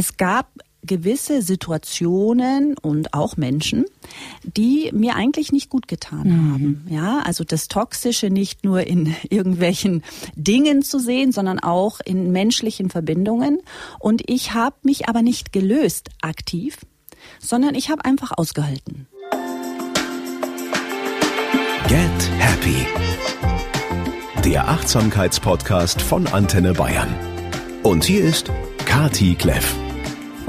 Es gab gewisse Situationen und auch Menschen, die mir eigentlich nicht gut getan mhm. haben. Ja, also das Toxische nicht nur in irgendwelchen Dingen zu sehen, sondern auch in menschlichen Verbindungen. Und ich habe mich aber nicht gelöst aktiv, sondern ich habe einfach ausgehalten. Get Happy. Der Achtsamkeitspodcast von Antenne Bayern. Und hier ist Kati Kleff.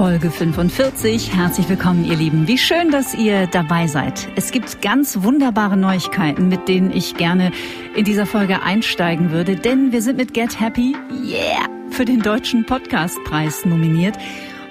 Folge 45. Herzlich willkommen, ihr Lieben. Wie schön, dass ihr dabei seid. Es gibt ganz wunderbare Neuigkeiten, mit denen ich gerne in dieser Folge einsteigen würde, denn wir sind mit Get Happy, yeah, für den Deutschen Podcastpreis nominiert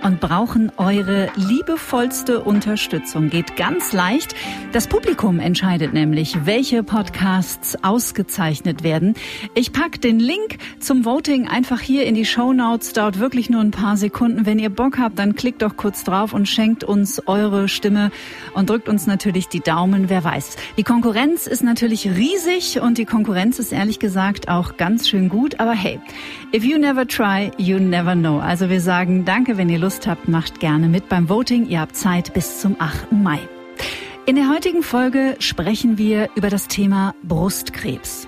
und brauchen eure liebevollste Unterstützung. Geht ganz leicht. Das Publikum entscheidet nämlich, welche Podcasts ausgezeichnet werden. Ich pack den Link zum Voting einfach hier in die Show Notes. Dauert wirklich nur ein paar Sekunden. Wenn ihr Bock habt, dann klickt doch kurz drauf und schenkt uns eure Stimme und drückt uns natürlich die Daumen. Wer weiß. Die Konkurrenz ist natürlich riesig und die Konkurrenz ist ehrlich gesagt auch ganz schön gut. Aber hey, if you never try, you never know. Also wir sagen danke, wenn ihr Lust Lust habt, macht gerne mit beim Voting. Ihr habt Zeit bis zum 8. Mai. In der heutigen Folge sprechen wir über das Thema Brustkrebs.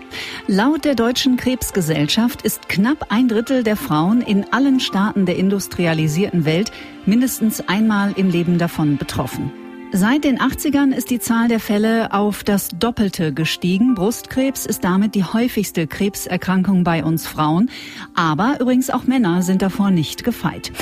Laut der Deutschen Krebsgesellschaft ist knapp ein Drittel der Frauen in allen Staaten der industrialisierten Welt mindestens einmal im Leben davon betroffen. Seit den 80ern ist die Zahl der Fälle auf das Doppelte gestiegen. Brustkrebs ist damit die häufigste Krebserkrankung bei uns Frauen. Aber übrigens auch Männer sind davor nicht gefeit.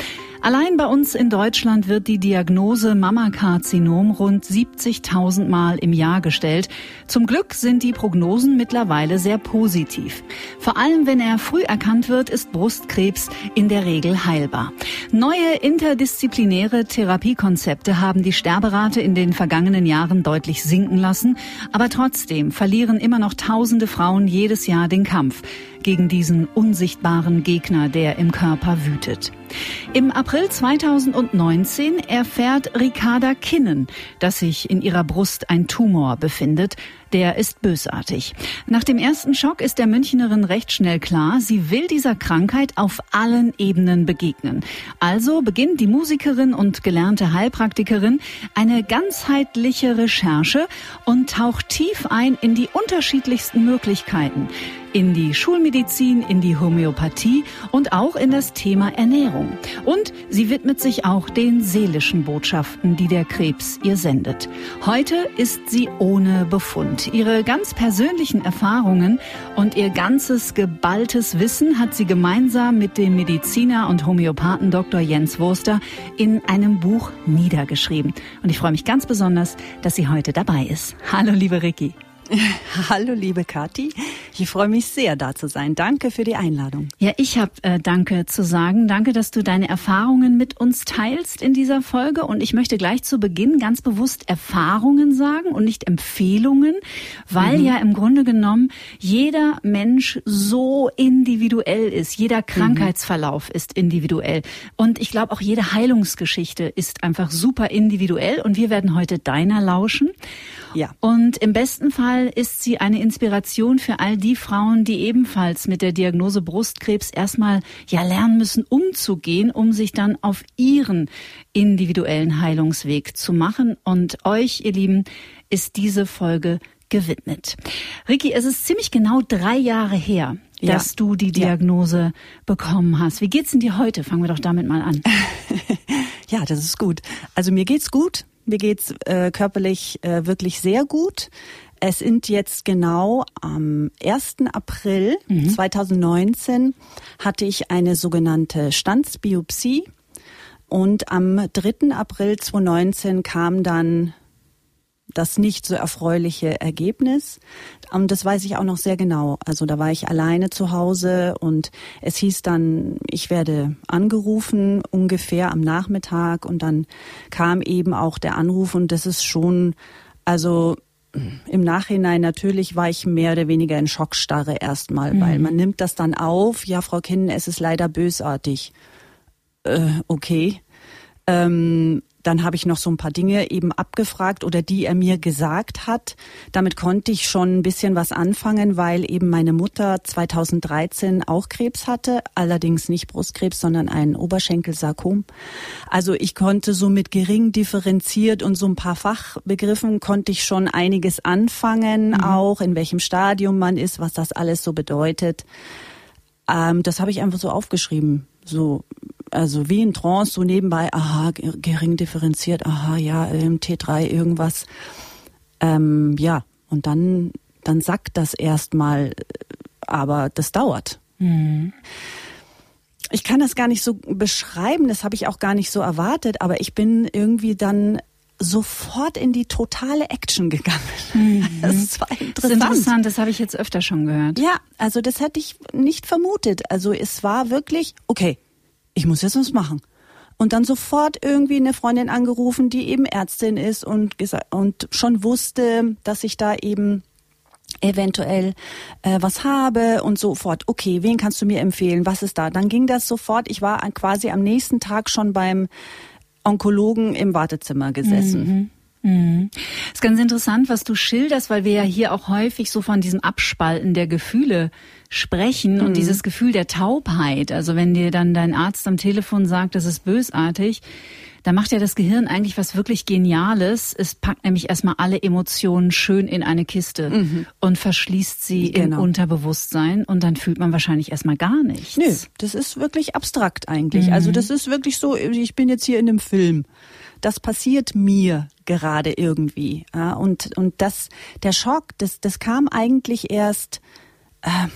Allein bei uns in Deutschland wird die Diagnose Mammakarzinom rund 70.000 Mal im Jahr gestellt. Zum Glück sind die Prognosen mittlerweile sehr positiv. Vor allem, wenn er früh erkannt wird, ist Brustkrebs in der Regel heilbar. Neue interdisziplinäre Therapiekonzepte haben die Sterberate in den vergangenen Jahren deutlich sinken lassen, aber trotzdem verlieren immer noch tausende Frauen jedes Jahr den Kampf gegen diesen unsichtbaren Gegner, der im Körper wütet. Im April 2019 erfährt Ricarda Kinnen, dass sich in ihrer Brust ein Tumor befindet, der ist bösartig. Nach dem ersten Schock ist der Münchnerin recht schnell klar, sie will dieser Krankheit auf allen Ebenen begegnen. Also beginnt die Musikerin und gelernte Heilpraktikerin eine ganzheitliche Recherche und taucht tief ein in die unterschiedlichsten Möglichkeiten in die Schulmedizin, in die Homöopathie und auch in das Thema Ernährung. Und sie widmet sich auch den seelischen Botschaften, die der Krebs ihr sendet. Heute ist sie ohne Befund. Ihre ganz persönlichen Erfahrungen und ihr ganzes geballtes Wissen hat sie gemeinsam mit dem Mediziner und Homöopathen Dr. Jens Wurster in einem Buch niedergeschrieben. Und ich freue mich ganz besonders, dass sie heute dabei ist. Hallo, liebe Ricky. Hallo, liebe Kathi. Ich freue mich sehr, da zu sein. Danke für die Einladung. Ja, ich habe äh, Danke zu sagen. Danke, dass du deine Erfahrungen mit uns teilst in dieser Folge. Und ich möchte gleich zu Beginn ganz bewusst Erfahrungen sagen und nicht Empfehlungen, weil mhm. ja im Grunde genommen jeder Mensch so individuell ist. Jeder mhm. Krankheitsverlauf mhm. ist individuell. Und ich glaube, auch jede Heilungsgeschichte ist einfach super individuell. Und wir werden heute deiner lauschen. Ja. Und im besten Fall ist sie eine Inspiration für all die Frauen, die ebenfalls mit der Diagnose Brustkrebs erstmal ja lernen müssen, umzugehen, um sich dann auf ihren individuellen Heilungsweg zu machen. Und euch, ihr Lieben, ist diese Folge gewidmet. Ricky, es ist ziemlich genau drei Jahre her, ja. dass du die Diagnose ja. bekommen hast. Wie geht's denn dir heute? Fangen wir doch damit mal an. ja, das ist gut. Also mir geht's gut. Mir geht's äh, körperlich äh, wirklich sehr gut. Es sind jetzt genau am 1. April mhm. 2019 hatte ich eine sogenannte Standsbiopsie und am 3. April 2019 kam dann das nicht so erfreuliche Ergebnis. Und das weiß ich auch noch sehr genau. Also da war ich alleine zu Hause und es hieß dann, ich werde angerufen ungefähr am Nachmittag und dann kam eben auch der Anruf und das ist schon, also im Nachhinein natürlich war ich mehr oder weniger in Schockstarre erstmal, mhm. weil man nimmt das dann auf, ja, Frau Kinnen, es ist leider bösartig. Äh, okay. Ähm, dann habe ich noch so ein paar Dinge eben abgefragt oder die er mir gesagt hat. Damit konnte ich schon ein bisschen was anfangen, weil eben meine Mutter 2013 auch Krebs hatte, allerdings nicht Brustkrebs, sondern ein Oberschenkelsarkom. Also ich konnte so mit gering differenziert und so ein paar Fachbegriffen konnte ich schon einiges anfangen, mhm. auch in welchem Stadium man ist, was das alles so bedeutet. Ähm, das habe ich einfach so aufgeschrieben. So also wie in Trance, so nebenbei, aha, gering differenziert, aha, ja, T3 irgendwas. Ähm, ja, und dann, dann sagt das erstmal, aber das dauert. Mhm. Ich kann das gar nicht so beschreiben, das habe ich auch gar nicht so erwartet, aber ich bin irgendwie dann sofort in die totale Action gegangen. Mhm. Das war interessant. Das ist interessant, das habe ich jetzt öfter schon gehört. Ja, also das hätte ich nicht vermutet. Also es war wirklich, okay, ich muss jetzt was machen. Und dann sofort irgendwie eine Freundin angerufen, die eben Ärztin ist und, und schon wusste, dass ich da eben eventuell äh, was habe und sofort, okay, wen kannst du mir empfehlen, was ist da? Dann ging das sofort, ich war quasi am nächsten Tag schon beim Onkologen im Wartezimmer gesessen. Mhm. Mhm. Ist ganz interessant, was du schilderst, weil wir ja hier auch häufig so von diesem Abspalten der Gefühle sprechen mhm. und dieses Gefühl der Taubheit. Also wenn dir dann dein Arzt am Telefon sagt, das ist bösartig, da macht ja das Gehirn eigentlich was wirklich Geniales. Es packt nämlich erstmal alle Emotionen schön in eine Kiste mhm. und verschließt sie genau. im Unterbewusstsein und dann fühlt man wahrscheinlich erstmal gar nichts. Nö, das ist wirklich abstrakt eigentlich. Mhm. Also das ist wirklich so, ich bin jetzt hier in einem Film das passiert mir gerade irgendwie. Ja, und, und das, der Schock, das, das kam eigentlich erst, äh,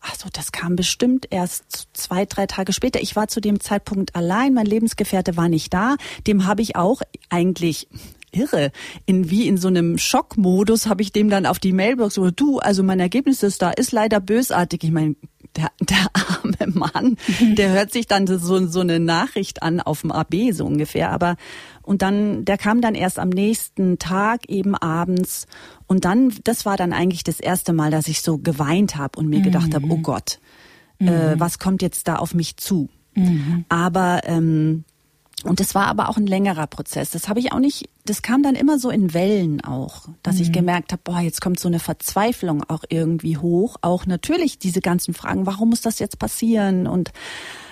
also das kam bestimmt erst zwei, drei Tage später. Ich war zu dem Zeitpunkt allein, mein Lebensgefährte war nicht da. Dem habe ich auch eigentlich irre. In wie in so einem Schockmodus habe ich dem dann auf die Mailbox so, du, also mein Ergebnis ist da, ist leider bösartig. Ich meine, der, der arme Mann, der hört sich dann so, so eine Nachricht an auf dem AB so ungefähr. Aber und dann, der kam dann erst am nächsten Tag eben abends. Und dann, das war dann eigentlich das erste Mal, dass ich so geweint habe und mir mhm. gedacht habe, oh Gott, äh, mhm. äh, was kommt jetzt da auf mich zu? Mhm. Aber ähm, und das war aber auch ein längerer Prozess. Das habe ich auch nicht, das kam dann immer so in Wellen auch, dass mhm. ich gemerkt habe, boah, jetzt kommt so eine Verzweiflung auch irgendwie hoch. Auch natürlich diese ganzen Fragen, warum muss das jetzt passieren und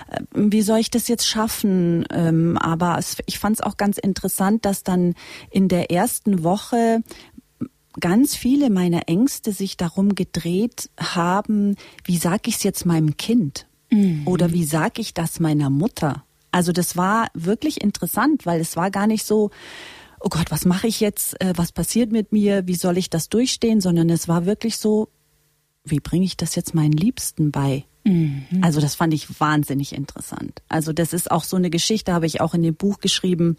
äh, wie soll ich das jetzt schaffen? Ähm, aber es, ich fand es auch ganz interessant, dass dann in der ersten Woche ganz viele meiner Ängste sich darum gedreht haben, wie sag ich es jetzt meinem Kind? Mhm. Oder wie sag ich das meiner Mutter? Also das war wirklich interessant, weil es war gar nicht so, oh Gott, was mache ich jetzt? Äh, was passiert mit mir? Wie soll ich das durchstehen? Sondern es war wirklich so, wie bringe ich das jetzt meinen Liebsten bei? Mhm. Also das fand ich wahnsinnig interessant. Also das ist auch so eine Geschichte, habe ich auch in dem Buch geschrieben,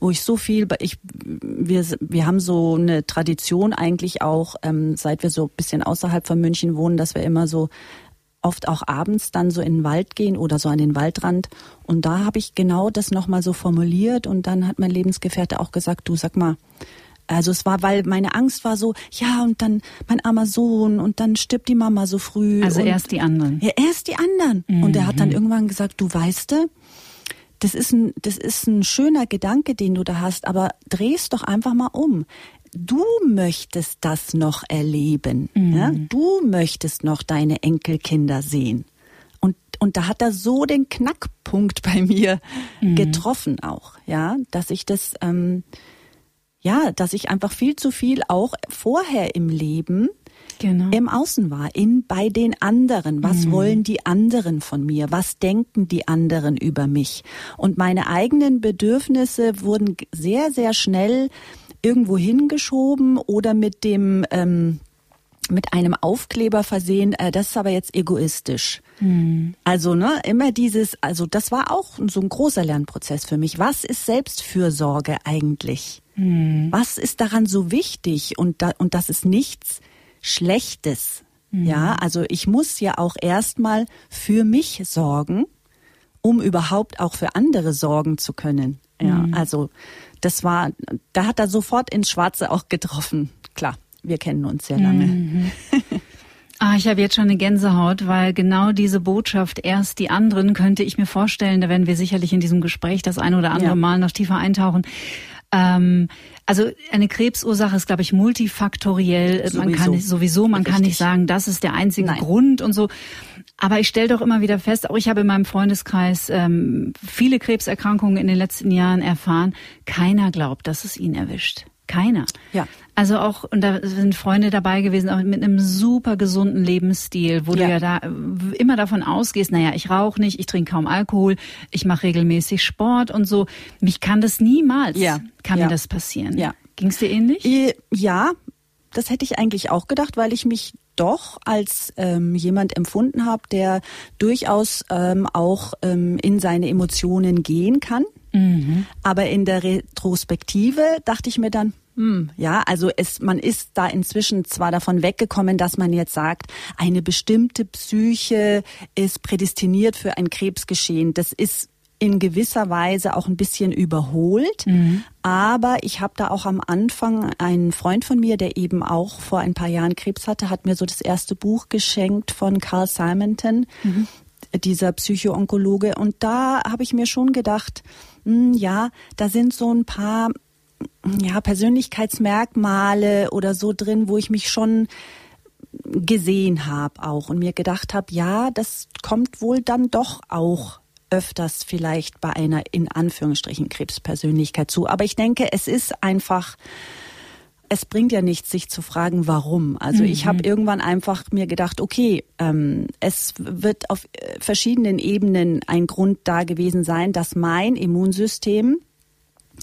wo ich so viel, ich, wir, wir haben so eine Tradition eigentlich auch, ähm, seit wir so ein bisschen außerhalb von München wohnen, dass wir immer so oft auch abends dann so in den Wald gehen oder so an den Waldrand. Und da habe ich genau das nochmal so formuliert und dann hat mein Lebensgefährte auch gesagt, du sag mal, also es war, weil meine Angst war so, ja, und dann mein armer Sohn und dann stirbt die Mama so früh. Also erst die anderen. Ja, erst die anderen. Mhm. Und er hat dann mhm. irgendwann gesagt, du weißt, du, das ist ein, das ist ein schöner Gedanke, den du da hast, aber drehst doch einfach mal um du möchtest das noch erleben. Mhm. Ja? Du möchtest noch deine Enkelkinder sehen. Und, und da hat er so den Knackpunkt bei mir mhm. getroffen auch, ja, dass ich das, ähm, ja, dass ich einfach viel zu viel auch vorher im Leben genau. im Außen war, in bei den anderen. Was mhm. wollen die anderen von mir? Was denken die anderen über mich? Und meine eigenen Bedürfnisse wurden sehr, sehr schnell irgendwo hingeschoben oder mit dem ähm, mit einem Aufkleber versehen, äh, das ist aber jetzt egoistisch. Mhm. Also, ne, immer dieses, also das war auch so ein großer Lernprozess für mich. Was ist Selbstfürsorge eigentlich? Mhm. Was ist daran so wichtig? Und, da, und das ist nichts Schlechtes. Mhm. Ja, also ich muss ja auch erstmal für mich sorgen, um überhaupt auch für andere sorgen zu können. Ja, mhm. also das war, da hat er sofort ins Schwarze auch getroffen. Klar, wir kennen uns sehr lange. Mhm. Ah, ich habe jetzt schon eine Gänsehaut, weil genau diese Botschaft erst die anderen könnte ich mir vorstellen, da werden wir sicherlich in diesem Gespräch das eine oder andere ja. Mal noch tiefer eintauchen. Ähm, also eine Krebsursache ist, glaube ich, multifaktoriell. Sowieso. Man kann nicht, sowieso, man Richtig. kann nicht sagen, das ist der einzige Nein. Grund und so. Aber ich stelle doch immer wieder fest, auch ich habe in meinem Freundeskreis ähm, viele Krebserkrankungen in den letzten Jahren erfahren. Keiner glaubt, dass es ihn erwischt. Keiner. Ja. Also auch, und da sind Freunde dabei gewesen, auch mit einem super gesunden Lebensstil, wo ja. du ja da immer davon ausgehst, naja, ich rauche nicht, ich trinke kaum Alkohol, ich mache regelmäßig Sport und so. Mich kann das niemals, ja. kann ja. mir das passieren. Ja. Ging es dir ähnlich? Äh, ja, das hätte ich eigentlich auch gedacht, weil ich mich doch als ähm, jemand empfunden habe, der durchaus ähm, auch ähm, in seine Emotionen gehen kann. Mhm. Aber in der Retrospektive dachte ich mir dann, hm, ja, also es, man ist da inzwischen zwar davon weggekommen, dass man jetzt sagt, eine bestimmte Psyche ist prädestiniert für ein Krebsgeschehen. Das ist in gewisser Weise auch ein bisschen überholt. Mhm. Aber ich habe da auch am Anfang einen Freund von mir, der eben auch vor ein paar Jahren Krebs hatte, hat mir so das erste Buch geschenkt von Carl Simonton, mhm. dieser Psychoonkologe. Und da habe ich mir schon gedacht, mh, hm, ja, da sind so ein paar ja, Persönlichkeitsmerkmale oder so drin, wo ich mich schon gesehen habe auch und mir gedacht habe, ja, das kommt wohl dann doch auch öfters vielleicht bei einer in Anführungsstrichen Krebspersönlichkeit zu. Aber ich denke, es ist einfach, es bringt ja nichts, sich zu fragen, warum. Also mhm. ich habe irgendwann einfach mir gedacht, okay, ähm, es wird auf verschiedenen Ebenen ein Grund da gewesen sein, dass mein Immunsystem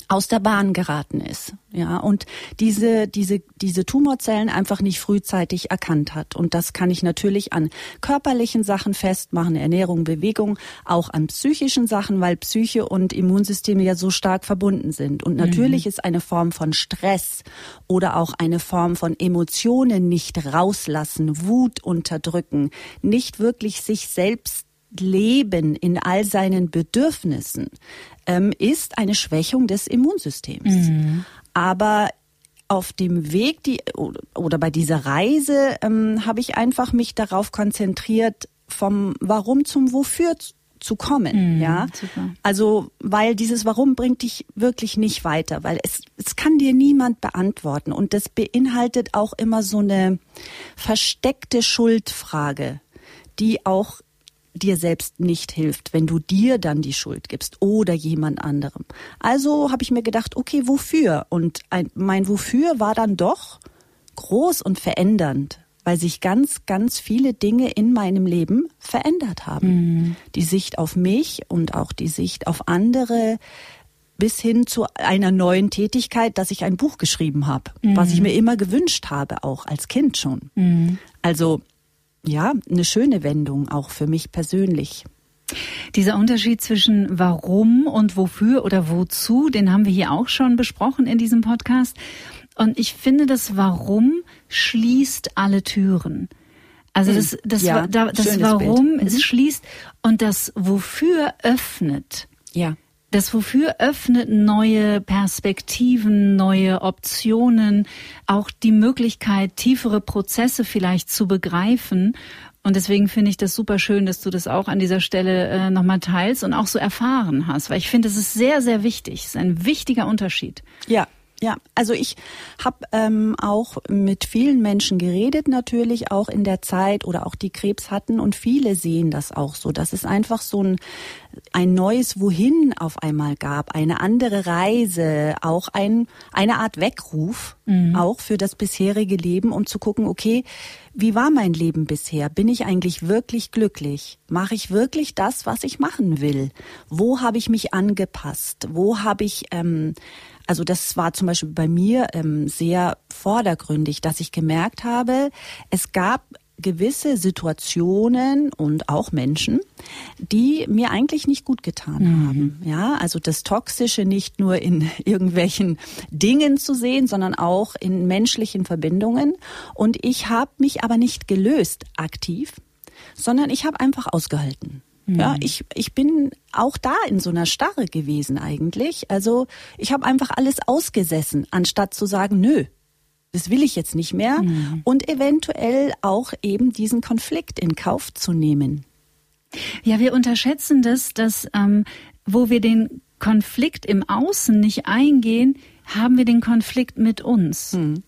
aus der Bahn geraten ist, ja, und diese, diese, diese Tumorzellen einfach nicht frühzeitig erkannt hat. Und das kann ich natürlich an körperlichen Sachen festmachen, Ernährung, Bewegung, auch an psychischen Sachen, weil Psyche und Immunsysteme ja so stark verbunden sind. Und natürlich mhm. ist eine Form von Stress oder auch eine Form von Emotionen nicht rauslassen, Wut unterdrücken, nicht wirklich sich selbst leben in all seinen Bedürfnissen, ähm, ist eine Schwächung des Immunsystems. Mhm. Aber auf dem Weg die, oder bei dieser Reise ähm, habe ich einfach mich darauf konzentriert, vom Warum zum Wofür zu kommen, mm, ja. Super. Also, weil dieses Warum bringt dich wirklich nicht weiter, weil es, es kann dir niemand beantworten und das beinhaltet auch immer so eine versteckte Schuldfrage, die auch dir selbst nicht hilft, wenn du dir dann die Schuld gibst oder jemand anderem. Also habe ich mir gedacht, okay, wofür? Und ein, mein Wofür war dann doch groß und verändernd, weil sich ganz, ganz viele Dinge in meinem Leben verändert haben. Mhm. Die Sicht auf mich und auch die Sicht auf andere bis hin zu einer neuen Tätigkeit, dass ich ein Buch geschrieben habe, mhm. was ich mir immer gewünscht habe, auch als Kind schon. Mhm. Also ja, eine schöne Wendung auch für mich persönlich. Dieser Unterschied zwischen warum und wofür oder wozu, den haben wir hier auch schon besprochen in diesem Podcast. Und ich finde, das Warum schließt alle Türen. Also das, das, ja, das, das Warum mhm. es schließt und das Wofür öffnet. Ja. Das Wofür öffnet neue Perspektiven, neue Optionen, auch die Möglichkeit, tiefere Prozesse vielleicht zu begreifen. Und deswegen finde ich das super schön, dass du das auch an dieser Stelle äh, nochmal teilst und auch so erfahren hast, weil ich finde, es ist sehr, sehr wichtig. Es ist ein wichtiger Unterschied. Ja, ja, also ich habe ähm, auch mit vielen Menschen geredet, natürlich auch in der Zeit oder auch die Krebs hatten und viele sehen das auch so, dass es einfach so ein, ein neues Wohin auf einmal gab, eine andere Reise, auch ein, eine Art Weckruf, mhm. auch für das bisherige Leben, um zu gucken, okay, wie war mein Leben bisher? Bin ich eigentlich wirklich glücklich? Mache ich wirklich das, was ich machen will? Wo habe ich mich angepasst? Wo habe ich ähm, also das war zum Beispiel bei mir ähm, sehr vordergründig, dass ich gemerkt habe, es gab gewisse Situationen und auch Menschen, die mir eigentlich nicht gut getan mhm. haben. Ja, also das Toxische nicht nur in irgendwelchen Dingen zu sehen, sondern auch in menschlichen Verbindungen. Und ich habe mich aber nicht gelöst aktiv, sondern ich habe einfach ausgehalten. Ja, mhm. ich, ich bin auch da in so einer Starre gewesen eigentlich. Also ich habe einfach alles ausgesessen, anstatt zu sagen, nö, das will ich jetzt nicht mehr mhm. und eventuell auch eben diesen Konflikt in Kauf zu nehmen. Ja, wir unterschätzen das, dass ähm, wo wir den Konflikt im Außen nicht eingehen, haben wir den Konflikt mit uns. Mhm.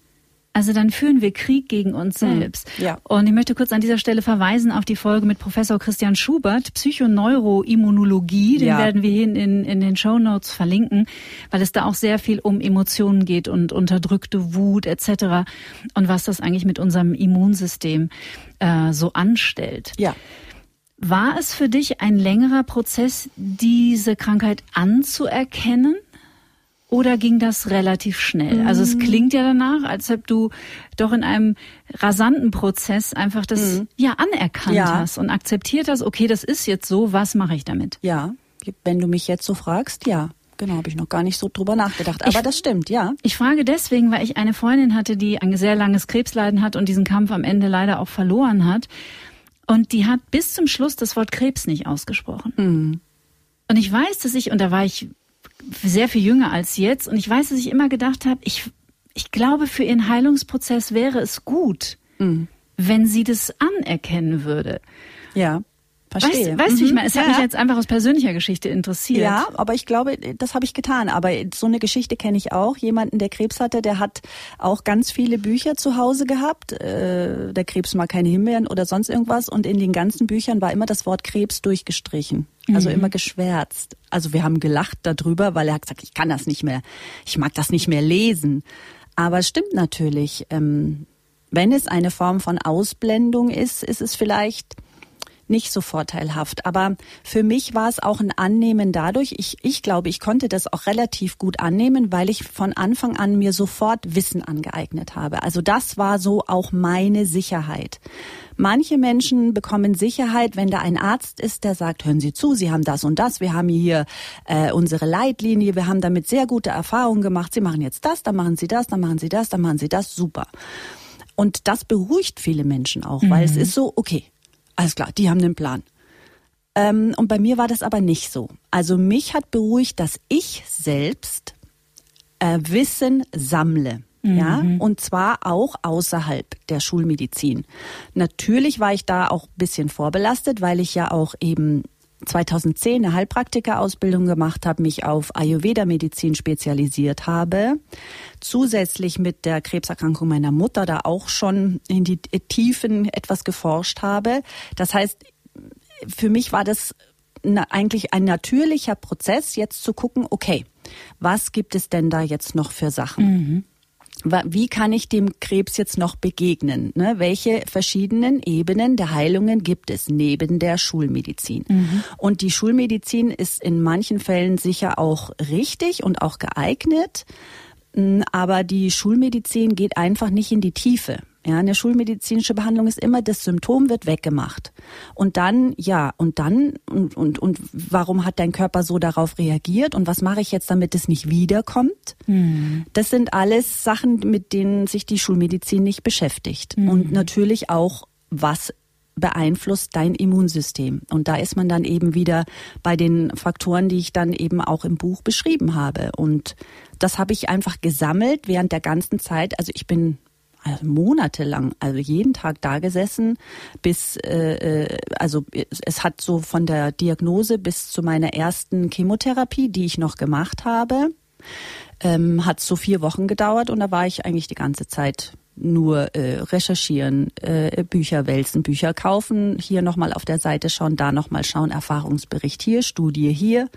Also dann führen wir Krieg gegen uns hm, selbst. Ja. Und ich möchte kurz an dieser Stelle verweisen auf die Folge mit Professor Christian Schubert, Psychoneuroimmunologie. Den ja. werden wir hier in, in den Show Notes verlinken, weil es da auch sehr viel um Emotionen geht und unterdrückte Wut etc. und was das eigentlich mit unserem Immunsystem äh, so anstellt. Ja. War es für dich ein längerer Prozess, diese Krankheit anzuerkennen? Oder ging das relativ schnell? Mhm. Also es mhm. klingt ja danach, als ob du doch in einem rasanten Prozess einfach das mhm. ja anerkannt ja. hast und akzeptiert hast, okay, das ist jetzt so, was mache ich damit? Ja, wenn du mich jetzt so fragst, ja. Genau, habe ich noch gar nicht so drüber nachgedacht. Aber ich, das stimmt, ja. Ich frage deswegen, weil ich eine Freundin hatte, die ein sehr langes Krebsleiden hat und diesen Kampf am Ende leider auch verloren hat. Und die hat bis zum Schluss das Wort Krebs nicht ausgesprochen. Mhm. Und ich weiß, dass ich, und da war ich sehr viel jünger als jetzt. Und ich weiß, dass ich immer gedacht habe, ich, ich glaube, für ihren Heilungsprozess wäre es gut, mhm. wenn sie das anerkennen würde. Ja. Verstehe. Weißt, weißt mhm. du, ich meine, es hat mich jetzt einfach aus persönlicher Geschichte interessiert. Ja, aber ich glaube, das habe ich getan. Aber so eine Geschichte kenne ich auch. Jemanden, der Krebs hatte, der hat auch ganz viele Bücher zu Hause gehabt. Äh, der Krebs mag keine Himbeeren oder sonst irgendwas. Und in den ganzen Büchern war immer das Wort Krebs durchgestrichen. Also mhm. immer geschwärzt. Also wir haben gelacht darüber, weil er hat gesagt, ich kann das nicht mehr. Ich mag das nicht mehr lesen. Aber es stimmt natürlich. Ähm, wenn es eine Form von Ausblendung ist, ist es vielleicht nicht so vorteilhaft. Aber für mich war es auch ein Annehmen dadurch. Ich, ich glaube, ich konnte das auch relativ gut annehmen, weil ich von Anfang an mir sofort Wissen angeeignet habe. Also das war so auch meine Sicherheit. Manche Menschen bekommen Sicherheit, wenn da ein Arzt ist, der sagt, hören Sie zu, Sie haben das und das, wir haben hier äh, unsere Leitlinie, wir haben damit sehr gute Erfahrungen gemacht, Sie machen jetzt das, dann machen Sie das, dann machen Sie das, dann machen Sie das, super. Und das beruhigt viele Menschen auch, weil es mhm. ist so, okay, alles klar, die haben den Plan. Ähm, und bei mir war das aber nicht so. Also mich hat beruhigt, dass ich selbst äh, Wissen sammle. Mhm. Ja, und zwar auch außerhalb der Schulmedizin. Natürlich war ich da auch ein bisschen vorbelastet, weil ich ja auch eben 2010 eine Heilpraktikerausbildung gemacht habe, mich auf Ayurveda-Medizin spezialisiert habe, zusätzlich mit der Krebserkrankung meiner Mutter da auch schon in die Tiefen etwas geforscht habe. Das heißt, für mich war das eigentlich ein natürlicher Prozess, jetzt zu gucken, okay, was gibt es denn da jetzt noch für Sachen? Mhm wie kann ich dem Krebs jetzt noch begegnen? Ne? Welche verschiedenen Ebenen der Heilungen gibt es neben der Schulmedizin? Mhm. Und die Schulmedizin ist in manchen Fällen sicher auch richtig und auch geeignet, aber die Schulmedizin geht einfach nicht in die Tiefe. Ja, eine schulmedizinische Behandlung ist immer, das Symptom wird weggemacht. Und dann, ja, und dann, und, und, und warum hat dein Körper so darauf reagiert und was mache ich jetzt, damit es nicht wiederkommt? Mhm. Das sind alles Sachen, mit denen sich die Schulmedizin nicht beschäftigt. Mhm. Und natürlich auch, was beeinflusst dein Immunsystem. Und da ist man dann eben wieder bei den Faktoren, die ich dann eben auch im Buch beschrieben habe. Und das habe ich einfach gesammelt während der ganzen Zeit. Also ich bin also monatelang, also jeden Tag da gesessen, bis äh, äh also es hat so von der Diagnose bis zu meiner ersten Chemotherapie, die ich noch gemacht habe, ähm, hat so vier Wochen gedauert und da war ich eigentlich die ganze Zeit nur äh, recherchieren, äh, Bücher wälzen, Bücher kaufen, hier nochmal auf der Seite schauen, da nochmal schauen, Erfahrungsbericht hier, Studie hier.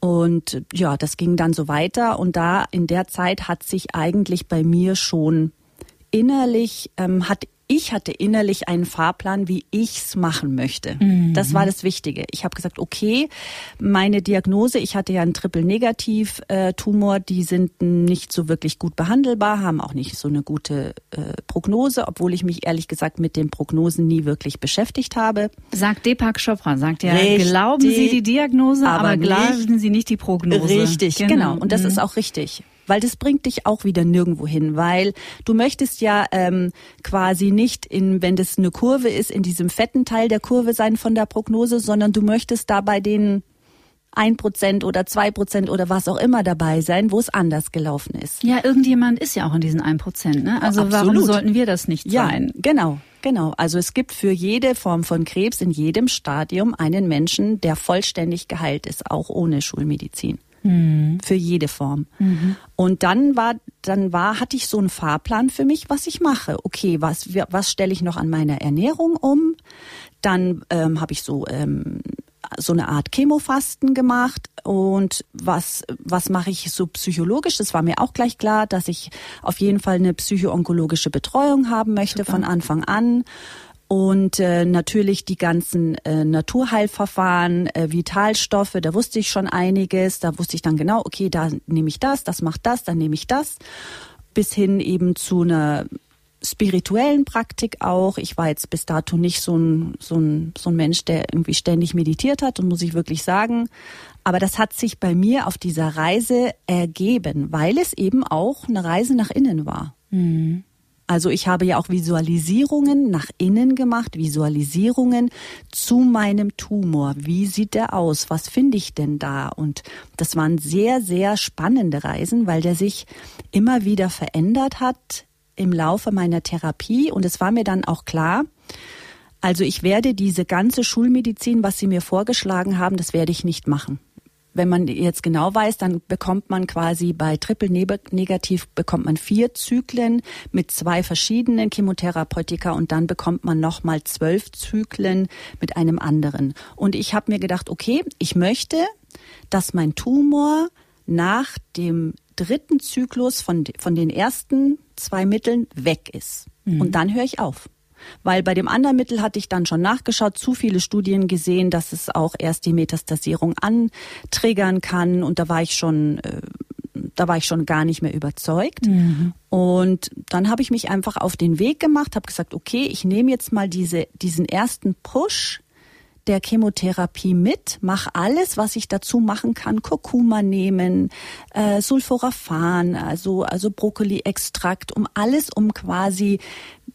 Und ja, das ging dann so weiter und da in der Zeit hat sich eigentlich bei mir schon innerlich ähm, hat ich hatte innerlich einen Fahrplan, wie ich's machen möchte. Mhm. Das war das Wichtige. Ich habe gesagt, okay, meine Diagnose, ich hatte ja einen Triple-Negativ-Tumor, die sind nicht so wirklich gut behandelbar, haben auch nicht so eine gute äh, Prognose, obwohl ich mich ehrlich gesagt mit den Prognosen nie wirklich beschäftigt habe. Sagt Deepak Chopra, sagt ja, richtig, glauben Sie die Diagnose, aber, aber glauben Sie nicht die Prognose. Richtig, genau. genau. Und das mhm. ist auch richtig weil das bringt dich auch wieder nirgendwo hin, weil du möchtest ja ähm, quasi nicht in, wenn das eine Kurve ist, in diesem fetten Teil der Kurve sein von der Prognose, sondern du möchtest da bei den ein Prozent oder zwei Prozent oder was auch immer dabei sein, wo es anders gelaufen ist. Ja, irgendjemand ist ja auch in diesen ein Prozent. Ne? Also Absolut. warum sollten wir das nicht ja, sein? Genau. Genau, also es gibt für jede Form von Krebs in jedem Stadium einen Menschen, der vollständig geheilt ist, auch ohne Schulmedizin. Mhm. Für jede Form. Mhm. Und dann war, dann war, hatte ich so einen Fahrplan für mich, was ich mache. Okay, was, was stelle ich noch an meiner Ernährung um? Dann ähm, habe ich so ähm, so eine Art Chemofasten gemacht und was was mache ich so psychologisch? Das war mir auch gleich klar, dass ich auf jeden Fall eine psychoonkologische Betreuung haben möchte Super. von Anfang an und äh, natürlich die ganzen äh, Naturheilverfahren, äh, Vitalstoffe, da wusste ich schon einiges. Da wusste ich dann genau, okay, da nehme ich das, das macht das, dann nehme ich das. Bis hin eben zu einer spirituellen Praktik auch. Ich war jetzt bis dato nicht so ein, so ein, so ein Mensch, der irgendwie ständig meditiert hat und muss ich wirklich sagen. Aber das hat sich bei mir auf dieser Reise ergeben, weil es eben auch eine Reise nach innen war. Mhm. Also ich habe ja auch Visualisierungen nach innen gemacht, Visualisierungen zu meinem Tumor. Wie sieht der aus? Was finde ich denn da? Und das waren sehr, sehr spannende Reisen, weil der sich immer wieder verändert hat im Laufe meiner Therapie. Und es war mir dann auch klar, also ich werde diese ganze Schulmedizin, was Sie mir vorgeschlagen haben, das werde ich nicht machen wenn man jetzt genau weiß, dann bekommt man quasi bei Triple Negativ bekommt man vier Zyklen mit zwei verschiedenen Chemotherapeutika und dann bekommt man nochmal zwölf Zyklen mit einem anderen. Und ich habe mir gedacht, okay, ich möchte, dass mein Tumor nach dem dritten Zyklus von, von den ersten zwei Mitteln weg ist. Mhm. Und dann höre ich auf. Weil bei dem anderen Mittel hatte ich dann schon nachgeschaut, zu viele Studien gesehen, dass es auch erst die Metastasierung antriggern kann und da war ich schon äh, da war ich schon gar nicht mehr überzeugt. Mhm. Und dann habe ich mich einfach auf den Weg gemacht, habe gesagt, okay, ich nehme jetzt mal diese, diesen ersten Push der Chemotherapie mit, mach alles, was ich dazu machen kann, Kurkuma nehmen, äh, Sulforaphan, also also Brokkoli-Extrakt, um alles, um quasi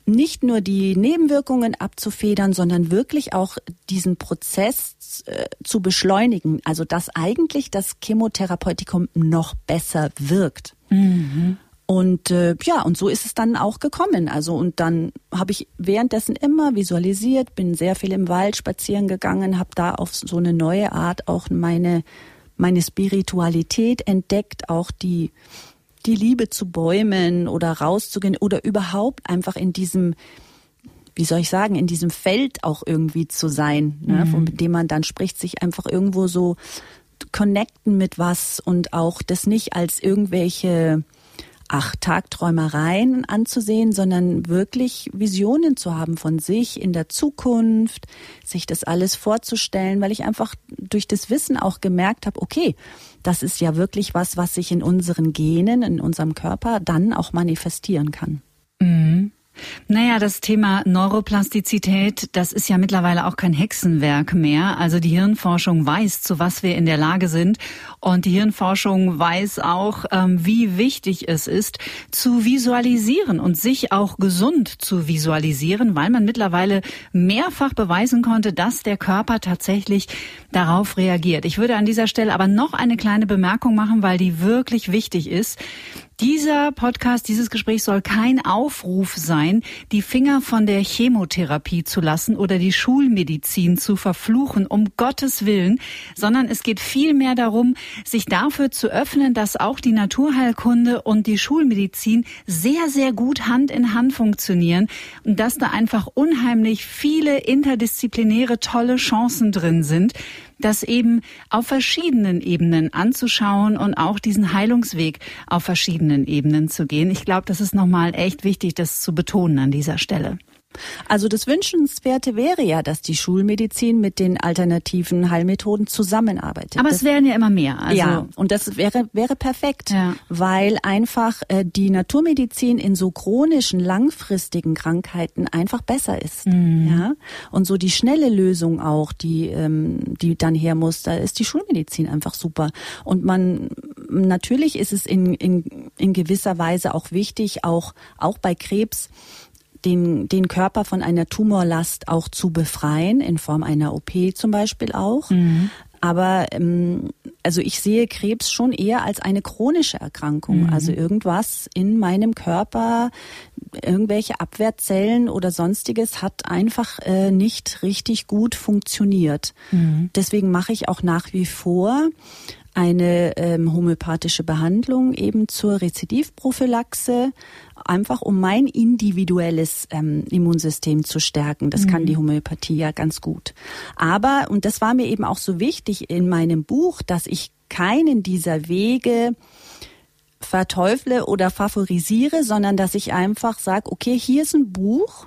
nicht nur die Nebenwirkungen abzufedern, sondern wirklich auch diesen Prozess äh, zu beschleunigen. Also dass eigentlich das Chemotherapeutikum noch besser wirkt. Mhm. Und äh, ja, und so ist es dann auch gekommen. Also und dann habe ich währenddessen immer visualisiert, bin sehr viel im Wald spazieren gegangen, habe da auf so eine neue Art auch meine meine Spiritualität entdeckt, auch die die Liebe zu Bäumen oder rauszugehen oder überhaupt einfach in diesem wie soll ich sagen, in diesem Feld auch irgendwie zu sein, ne, mhm. von dem man dann spricht, sich einfach irgendwo so connecten mit was und auch das nicht als irgendwelche ach, Tagträumereien anzusehen, sondern wirklich Visionen zu haben von sich in der Zukunft, sich das alles vorzustellen, weil ich einfach durch das Wissen auch gemerkt habe, okay, das ist ja wirklich was, was sich in unseren Genen, in unserem Körper dann auch manifestieren kann. Mhm. Naja, das Thema Neuroplastizität, das ist ja mittlerweile auch kein Hexenwerk mehr. Also die Hirnforschung weiß, zu was wir in der Lage sind. Und die Hirnforschung weiß auch, ähm, wie wichtig es ist, zu visualisieren und sich auch gesund zu visualisieren, weil man mittlerweile mehrfach beweisen konnte, dass der Körper tatsächlich darauf reagiert. Ich würde an dieser Stelle aber noch eine kleine Bemerkung machen, weil die wirklich wichtig ist. Dieser Podcast, dieses Gespräch soll kein Aufruf sein, die Finger von der Chemotherapie zu lassen oder die Schulmedizin zu verfluchen, um Gottes Willen, sondern es geht vielmehr darum, sich dafür zu öffnen, dass auch die Naturheilkunde und die Schulmedizin sehr, sehr gut Hand in Hand funktionieren und dass da einfach unheimlich viele interdisziplinäre tolle Chancen drin sind das eben auf verschiedenen Ebenen anzuschauen und auch diesen Heilungsweg auf verschiedenen Ebenen zu gehen. Ich glaube, das ist nochmal echt wichtig, das zu betonen an dieser Stelle. Also das Wünschenswerte wäre ja, dass die Schulmedizin mit den alternativen Heilmethoden zusammenarbeitet. Aber das, es werden ja immer mehr. Also ja, und das wäre wäre perfekt, ja. weil einfach äh, die Naturmedizin in so chronischen, langfristigen Krankheiten einfach besser ist. Mhm. Ja, und so die schnelle Lösung auch, die ähm, die dann her muss, da ist die Schulmedizin einfach super. Und man natürlich ist es in in in gewisser Weise auch wichtig, auch auch bei Krebs den, den Körper von einer Tumorlast auch zu befreien, in Form einer OP zum Beispiel auch. Mhm. Aber ähm, also ich sehe Krebs schon eher als eine chronische Erkrankung. Mhm. Also irgendwas in meinem Körper, irgendwelche Abwehrzellen oder sonstiges hat einfach äh, nicht richtig gut funktioniert. Mhm. Deswegen mache ich auch nach wie vor eine ähm, homöopathische Behandlung eben zur Rezidivprophylaxe, einfach um mein individuelles ähm, Immunsystem zu stärken. Das mhm. kann die Homöopathie ja ganz gut. Aber, und das war mir eben auch so wichtig in meinem Buch, dass ich keinen dieser Wege verteufle oder favorisiere, sondern dass ich einfach sage, okay, hier ist ein Buch,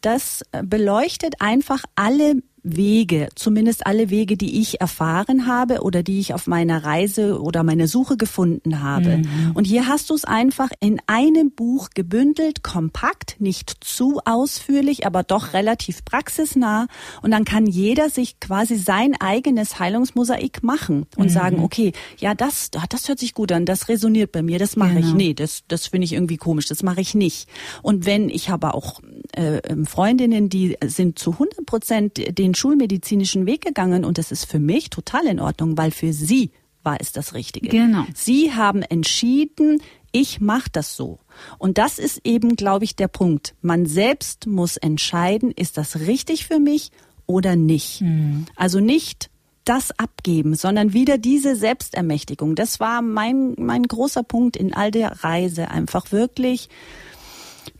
das beleuchtet einfach alle Wege, zumindest alle Wege, die ich erfahren habe oder die ich auf meiner Reise oder meiner Suche gefunden habe. Mhm. Und hier hast du es einfach in einem Buch gebündelt, kompakt, nicht zu ausführlich, aber doch relativ praxisnah. Und dann kann jeder sich quasi sein eigenes Heilungsmosaik machen und mhm. sagen, okay, ja, das, das hört sich gut an, das resoniert bei mir, das mache genau. ich. Nee, das, das finde ich irgendwie komisch, das mache ich nicht. Und wenn, ich habe auch äh, ähm, Freundinnen, die sind zu 100 Prozent den schulmedizinischen Weg gegangen und das ist für mich total in Ordnung, weil für sie war es das Richtige. Genau. Sie haben entschieden, ich mache das so. Und das ist eben, glaube ich, der Punkt. Man selbst muss entscheiden, ist das richtig für mich oder nicht. Mhm. Also nicht das abgeben, sondern wieder diese Selbstermächtigung. Das war mein, mein großer Punkt in all der Reise. Einfach wirklich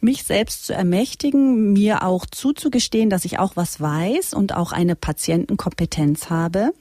mich selbst zu ermächtigen, mir auch zuzugestehen, dass ich auch was weiß und auch eine Patientenkompetenz habe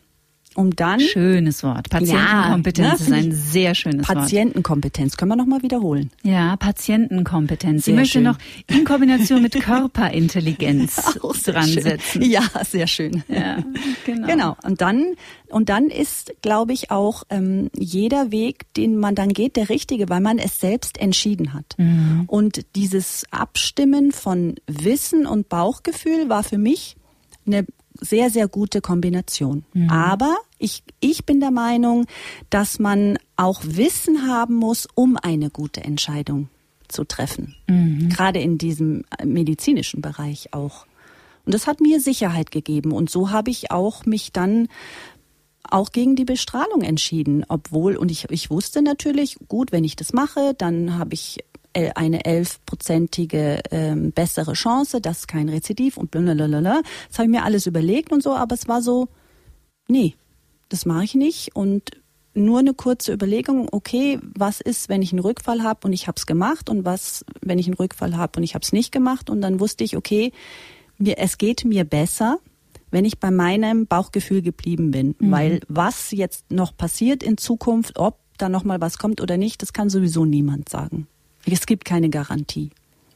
um dann schönes Wort. Patientenkompetenz ja, ne, ist ein sehr schönes Wort. Patientenkompetenz können wir noch mal wiederholen. Ja, Patientenkompetenz. Ich möchte schön. noch in Kombination mit Körperintelligenz dran setzen. Ja, sehr schön. Ja, genau. genau. Und dann und dann ist, glaube ich, auch ähm, jeder Weg, den man dann geht, der richtige, weil man es selbst entschieden hat. Mhm. Und dieses Abstimmen von Wissen und Bauchgefühl war für mich eine sehr, sehr gute Kombination. Mhm. Aber ich, ich bin der Meinung, dass man auch Wissen haben muss, um eine gute Entscheidung zu treffen. Mhm. Gerade in diesem medizinischen Bereich auch. Und das hat mir Sicherheit gegeben. Und so habe ich auch mich dann auch gegen die Bestrahlung entschieden, obwohl, und ich, ich wusste natürlich, gut, wenn ich das mache, dann habe ich eine elfprozentige ähm, bessere Chance, das ist kein Rezidiv und blablabla. Das habe ich mir alles überlegt und so, aber es war so, nee, das mache ich nicht und nur eine kurze Überlegung, okay, was ist, wenn ich einen Rückfall habe und ich habe es gemacht und was, wenn ich einen Rückfall habe und ich habe es nicht gemacht und dann wusste ich, okay, mir, es geht mir besser, wenn ich bei meinem Bauchgefühl geblieben bin, mhm. weil was jetzt noch passiert in Zukunft, ob da noch mal was kommt oder nicht, das kann sowieso niemand sagen. Es gibt keine Garantie.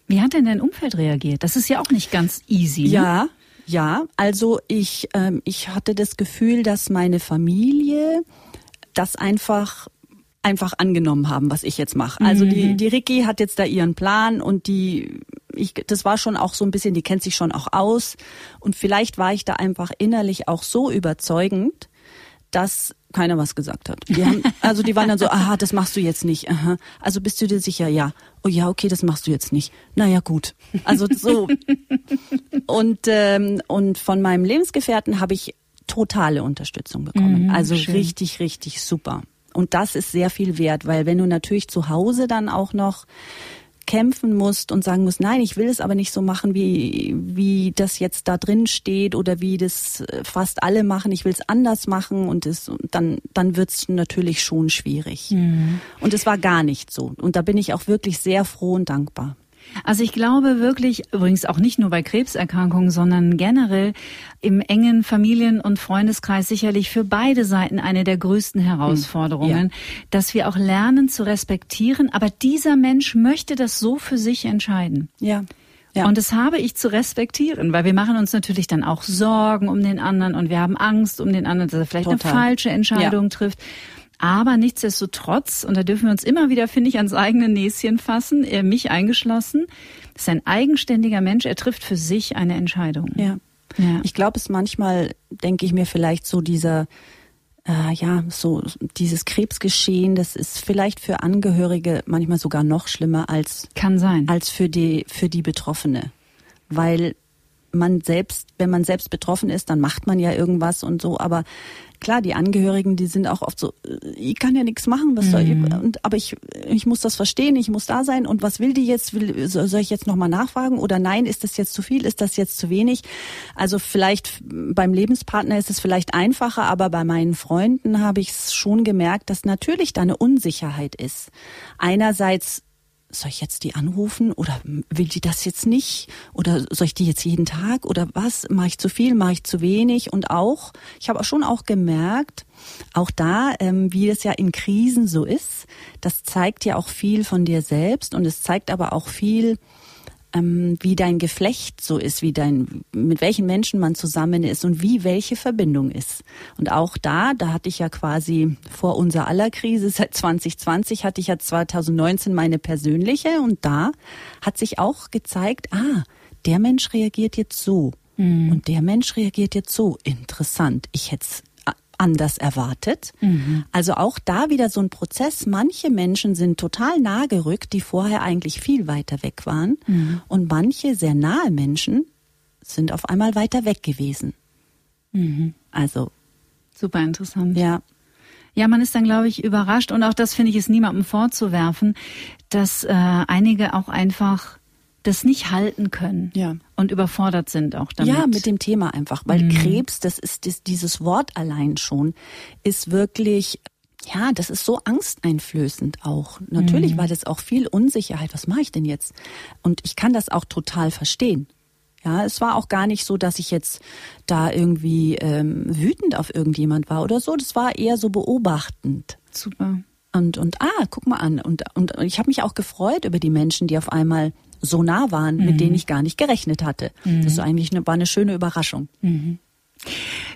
Wie hat denn dein Umfeld reagiert? Das ist ja auch nicht ganz easy. Ne? Ja, ja. Also ich, ähm, ich hatte das Gefühl, dass meine Familie das einfach einfach angenommen haben, was ich jetzt mache. Also die, mhm. die Ricky hat jetzt da ihren Plan und die, ich, das war schon auch so ein bisschen, die kennt sich schon auch aus. Und vielleicht war ich da einfach innerlich auch so überzeugend, dass keiner was gesagt hat. Die haben, also die waren dann so, aha, das machst du jetzt nicht. Aha. Also bist du dir sicher? Ja. Oh ja, okay, das machst du jetzt nicht. Naja, gut. Also so. und, ähm, und von meinem Lebensgefährten habe ich totale Unterstützung bekommen. Mhm, also schön. richtig, richtig super. Und das ist sehr viel wert, weil wenn du natürlich zu Hause dann auch noch kämpfen musst und sagen musst, nein, ich will es aber nicht so machen, wie, wie das jetzt da drin steht oder wie das äh, fast alle machen, ich will es anders machen und es, dann, dann wird es natürlich schon schwierig. Mhm. Und es war gar nicht so. Und da bin ich auch wirklich sehr froh und dankbar. Also ich glaube wirklich, übrigens auch nicht nur bei Krebserkrankungen, sondern generell im engen Familien- und Freundeskreis sicherlich für beide Seiten eine der größten Herausforderungen, ja. dass wir auch lernen zu respektieren, aber dieser Mensch möchte das so für sich entscheiden. Ja. Ja. Und das habe ich zu respektieren, weil wir machen uns natürlich dann auch Sorgen um den anderen und wir haben Angst um den anderen, dass er vielleicht Total. eine falsche Entscheidung ja. trifft. Aber nichtsdestotrotz, und da dürfen wir uns immer wieder, finde ich, ans eigene Näschen fassen, er mich eingeschlossen, ist ein eigenständiger Mensch, er trifft für sich eine Entscheidung. Ja. ja. Ich glaube, es manchmal, denke ich mir, vielleicht so dieser, äh, ja, so dieses Krebsgeschehen, das ist vielleicht für Angehörige manchmal sogar noch schlimmer als kann sein als für die für die Betroffene, weil man selbst, wenn man selbst betroffen ist, dann macht man ja irgendwas und so, aber klar, die Angehörigen, die sind auch oft so, äh, ich kann ja nichts machen, was soll ich, Mhm. und, aber ich, ich muss das verstehen, ich muss da sein und was will die jetzt, will, soll ich jetzt nochmal nachfragen oder nein, ist das jetzt zu viel, ist das jetzt zu wenig? Also vielleicht beim Lebenspartner ist es vielleicht einfacher, aber bei meinen Freunden habe ich es schon gemerkt, dass natürlich da eine Unsicherheit ist. Einerseits soll ich jetzt die anrufen oder will die das jetzt nicht? Oder soll ich die jetzt jeden Tag oder was? Mache ich zu viel, mache ich zu wenig? Und auch, ich habe auch schon auch gemerkt, auch da, ähm, wie es ja in Krisen so ist, das zeigt ja auch viel von dir selbst und es zeigt aber auch viel, ähm, wie dein Geflecht so ist, wie dein, mit welchen Menschen man zusammen ist und wie welche Verbindung ist. Und auch da, da hatte ich ja quasi vor unserer aller Krise, seit 2020 hatte ich ja 2019 meine persönliche und da hat sich auch gezeigt, ah, der Mensch reagiert jetzt so und der Mensch reagiert jetzt so. Interessant. Ich hätte es anders erwartet. Also auch da wieder so ein Prozess. Manche Menschen sind total nah gerückt, die vorher eigentlich viel weiter weg waren. Und manche sehr nahe Menschen sind auf einmal weiter weg gewesen. Also, Super interessant. ja. Ja, man ist dann, glaube ich, überrascht und auch das finde ich ist niemandem vorzuwerfen, dass äh, einige auch einfach das nicht halten können Ja. und überfordert sind auch damit. Ja, mit dem Thema einfach, weil Krebs, das ist das, dieses Wort allein schon, ist wirklich, ja, das ist so angsteinflößend auch. Natürlich war das auch viel Unsicherheit. Was mache ich denn jetzt? Und ich kann das auch total verstehen. Ja, es war auch gar nicht so, dass ich jetzt da irgendwie ähm, wütend auf irgendjemand war oder so. Das war eher so beobachtend. Super. Und, und ah, guck mal an. Und, und ich habe mich auch gefreut über die Menschen, die auf einmal so nah waren, mit denen ich gar nicht gerechnet hatte. Das ist eigentlich eine, war eine schöne Überraschung.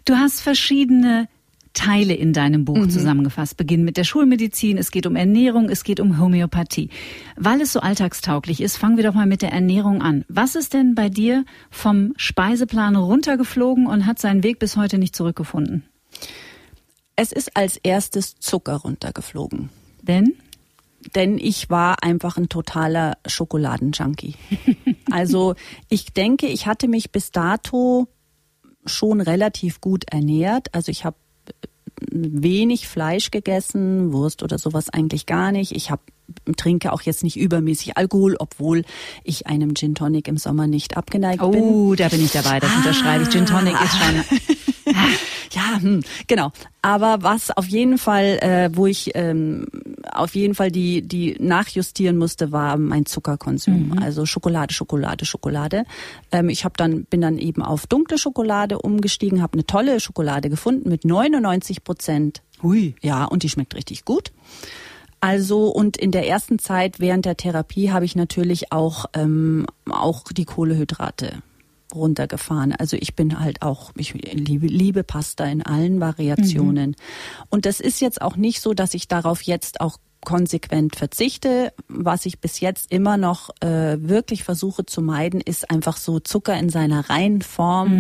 Du hast verschiedene Teile in deinem Buch zusammengefasst. Beginn mit der Schulmedizin, es geht um Ernährung, es geht um Homöopathie. Weil es so alltagstauglich ist, fangen wir doch mal mit der Ernährung an. Was ist denn bei dir vom Speiseplan runtergeflogen und hat seinen Weg bis heute nicht zurückgefunden? Es ist als erstes Zucker runtergeflogen. Denn? Denn ich war einfach ein totaler Schokoladenjunkie. also ich denke, ich hatte mich bis dato schon relativ gut ernährt. Also ich habe wenig Fleisch gegessen, Wurst oder sowas eigentlich gar nicht. Ich habe trinke auch jetzt nicht übermäßig Alkohol, obwohl ich einem Gin Tonic im Sommer nicht abgeneigt bin. Oh, da bin ich dabei, das unterschreibe ich. Gin Tonic ist schon. Ja, hm, genau. Aber was auf jeden Fall, äh, wo ich ähm, auf jeden Fall die die nachjustieren musste, war mein Zuckerkonsum. Also Schokolade, Schokolade, Schokolade. Ähm, ich habe dann bin dann eben auf dunkle Schokolade umgestiegen, habe eine tolle Schokolade gefunden mit 99 Prozent. Hui. Ja, und die schmeckt richtig gut. Also und in der ersten Zeit während der Therapie habe ich natürlich auch ähm, auch die Kohlehydrate runtergefahren. Also ich bin halt auch, ich liebe, liebe Pasta in allen Variationen. Und das ist jetzt auch nicht so, dass ich darauf jetzt auch konsequent verzichte. Was ich bis jetzt immer noch äh, wirklich versuche zu meiden, ist einfach so Zucker in seiner reinen Form.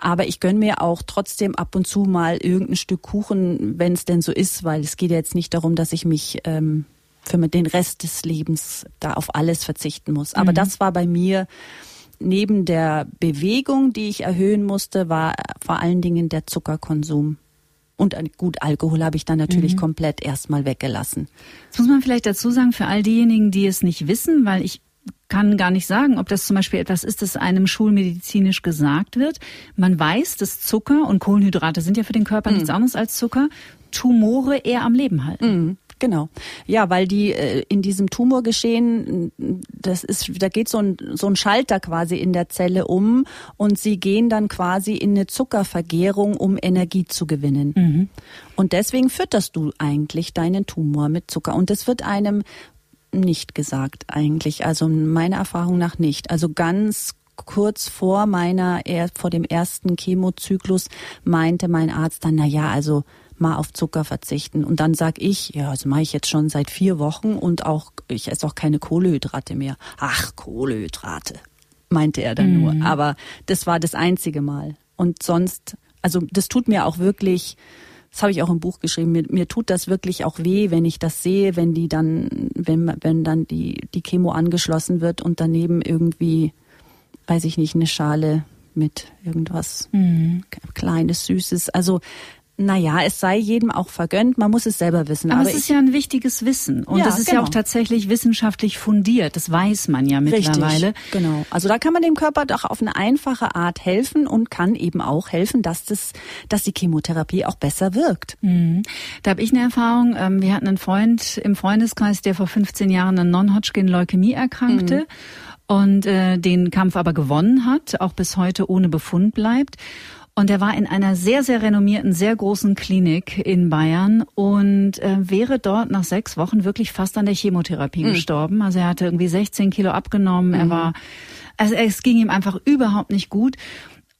Aber ich gönn mir auch trotzdem ab und zu mal irgendein Stück Kuchen, wenn es denn so ist, weil es geht ja jetzt nicht darum, dass ich mich ähm, für den Rest des Lebens da auf alles verzichten muss. Aber das war bei mir neben der Bewegung, die ich erhöhen musste, war vor allen Dingen der Zuckerkonsum. Und gut, Alkohol habe ich dann natürlich komplett erstmal weggelassen. Das muss man vielleicht dazu sagen, für all diejenigen, die es nicht wissen, weil ich kann gar nicht sagen, ob das zum Beispiel etwas ist, das einem schulmedizinisch gesagt wird. Man weiß, dass Zucker und Kohlenhydrate sind ja für den Körper nichts anderes als Zucker, Tumore eher am Leben halten. Mhm, Genau. Ja, weil die äh, in diesem Tumorgeschehen, das ist, da geht so ein, so ein Schalter quasi in der Zelle um und sie gehen dann quasi in eine Zuckervergärung, um Energie zu gewinnen. Und deswegen fütterst du eigentlich deinen Tumor mit Zucker. Und das wird einem nicht gesagt eigentlich. Also meiner Erfahrung nach nicht. Also ganz kurz vor meiner, vor dem ersten Chemozyklus meinte mein Arzt dann, na ja, also mal auf Zucker verzichten. Und dann sag ich, ja, also mache ich jetzt schon seit vier Wochen und auch, ich esse auch keine Kohlehydrate mehr. Ach, Kohlehydrate, meinte er dann nur. Aber das war das einzige Mal. Und sonst, also das tut mir auch wirklich, das habe ich auch im Buch geschrieben, mir, mir tut das wirklich auch weh, wenn ich das sehe, wenn die dann, wenn, wenn dann die, die Chemo angeschlossen wird und daneben irgendwie weiß ich nicht, eine Schale mit irgendwas mhm. Kleines, Süßes. Also naja, es sei jedem auch vergönnt, man muss es selber wissen. Aber, aber es ist ja ein wichtiges Wissen und ja, das ist genau. ja auch tatsächlich wissenschaftlich fundiert, das weiß man ja mittlerweile. Richtig, genau. Also da kann man dem Körper doch auf eine einfache Art helfen und kann eben auch helfen, dass, das, dass die Chemotherapie auch besser wirkt. Mhm. Da habe ich eine Erfahrung, ähm, wir hatten einen Freund im Freundeskreis, der vor 15 Jahren an Non-Hodgkin-Leukämie erkrankte. Mhm und äh, den Kampf aber gewonnen hat, auch bis heute ohne Befund bleibt. Und er war in einer sehr, sehr renommierten, sehr großen Klinik in Bayern und äh, wäre dort nach sechs Wochen wirklich fast an der Chemotherapie mhm. gestorben. Also er hatte irgendwie 16 Kilo abgenommen. Mhm. Er war, also es ging ihm einfach überhaupt nicht gut.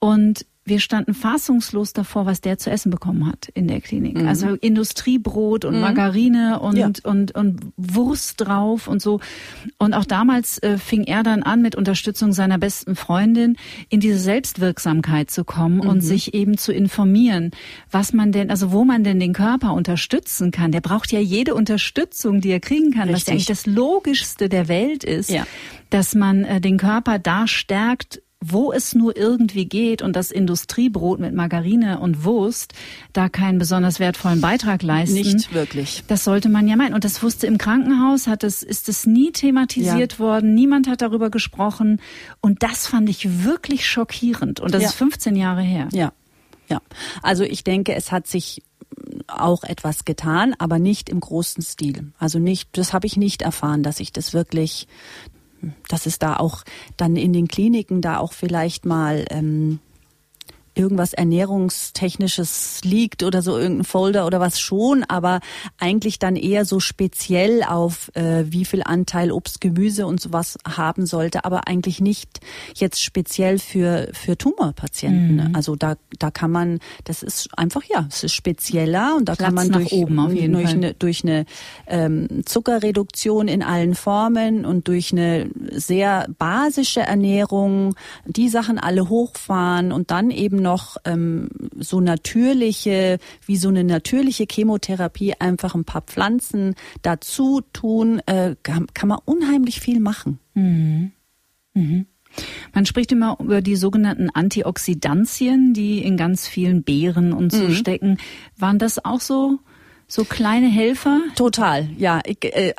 Und wir standen fassungslos davor, was der zu essen bekommen hat in der Klinik. Mhm. Also Industriebrot und mhm. Margarine und, ja. und, und Wurst drauf und so. Und auch damals äh, fing er dann an, mit Unterstützung seiner besten Freundin in diese Selbstwirksamkeit zu kommen mhm. und sich eben zu informieren, was man denn, also wo man denn den Körper unterstützen kann. Der braucht ja jede Unterstützung, die er kriegen kann, Richtig. was ja eigentlich das Logischste der Welt ist, ja. dass man äh, den Körper da stärkt, wo es nur irgendwie geht und das Industriebrot mit Margarine und Wurst da keinen besonders wertvollen Beitrag leisten. Nicht wirklich. Das sollte man ja meinen. Und das wusste im Krankenhaus, hat es, ist es nie thematisiert ja. worden. Niemand hat darüber gesprochen. Und das fand ich wirklich schockierend. Und das ja. ist 15 Jahre her. Ja. Ja. Also ich denke, es hat sich auch etwas getan, aber nicht im großen Stil. Also nicht, das habe ich nicht erfahren, dass ich das wirklich, dass es da auch dann in den Kliniken da auch vielleicht mal ähm, irgendwas Ernährungstechnisches liegt oder so irgendein Folder oder was schon, aber eigentlich dann eher so speziell auf äh, wie viel Anteil Obst, Gemüse und sowas haben sollte, aber eigentlich nicht jetzt speziell für für Tumorpatienten. Mhm. Also da da kann man, das ist einfach ja, es ist spezieller und da Platz kann man durch oben auf jeden durch Fall. eine durch eine ähm, Zuckerreduktion in allen Formen und durch eine sehr basische Ernährung die Sachen alle hochfahren und dann eben noch ähm, so natürliche, wie so eine natürliche Chemotherapie, einfach ein paar Pflanzen dazu tun, äh, kann, kann man unheimlich viel machen. Mhm. Mhm. Man spricht immer über die sogenannten Antioxidantien, die in ganz vielen Beeren und so mhm. stecken. Waren das auch so so kleine Helfer? Total, ja. Ich, äh,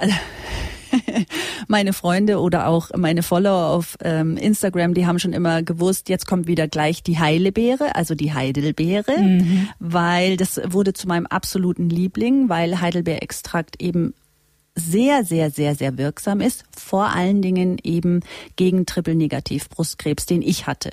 meine Freunde oder auch meine Follower auf ähm, Instagram, die haben schon immer gewusst, jetzt kommt wieder gleich die Heilebeere, also die Heidelbeere, mhm. weil das wurde zu meinem absoluten Liebling, weil Heidelbeerextrakt eben sehr, sehr, sehr, sehr wirksam ist, vor allen Dingen eben gegen Triple-Negativ-Brustkrebs, den ich hatte.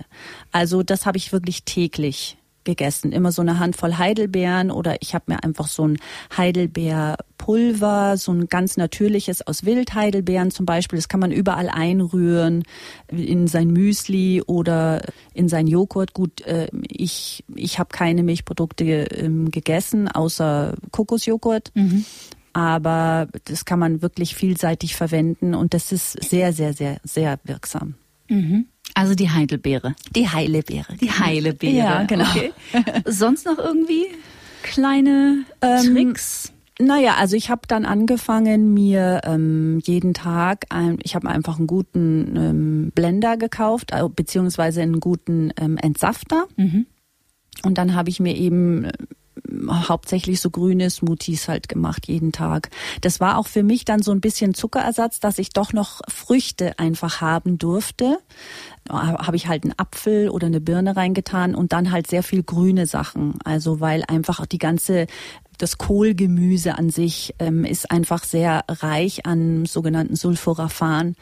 Also das habe ich wirklich täglich gegessen. Immer so eine Handvoll Heidelbeeren oder ich habe mir einfach so ein Heidelbeerpulver, so ein ganz natürliches aus Wildheidelbeeren zum Beispiel. Das kann man überall einrühren in sein Müsli oder in sein Joghurt. Gut, äh, ich ich habe keine Milchprodukte ähm, gegessen außer Kokosjoghurt. Mhm aber das kann man wirklich vielseitig verwenden und das ist sehr, sehr, sehr, sehr wirksam. Mhm. Also die Heidelbeere. Die Heilebeere. Die Heilebeere. Ja, genau. Okay. Sonst noch irgendwie kleine ähm, Tricks? Naja, also ich habe dann angefangen, mir ähm, jeden Tag, ein, ich habe einfach einen guten ähm, Blender gekauft, äh, beziehungsweise einen guten ähm, Entsafter. Mhm. Und dann habe ich mir eben hauptsächlich so grüne Smoothies halt gemacht jeden Tag. Das war auch für mich dann so ein bisschen Zuckerersatz, dass ich doch noch Früchte einfach haben durfte. Habe ich halt einen Apfel oder eine Birne reingetan und dann halt sehr viel grüne Sachen. Also weil einfach die ganze das Kohlgemüse an sich ähm, ist einfach sehr reich an sogenannten Sulforaphan.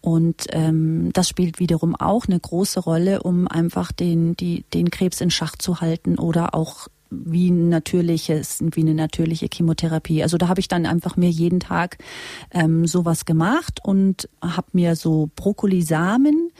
Und ähm, das spielt wiederum auch eine große Rolle, um einfach den, die, den Krebs in Schach zu halten oder auch wie natürliches, wie eine natürliche Chemotherapie. Also da habe ich dann einfach mir jeden Tag ähm, sowas gemacht und habe mir so Brokkolisamen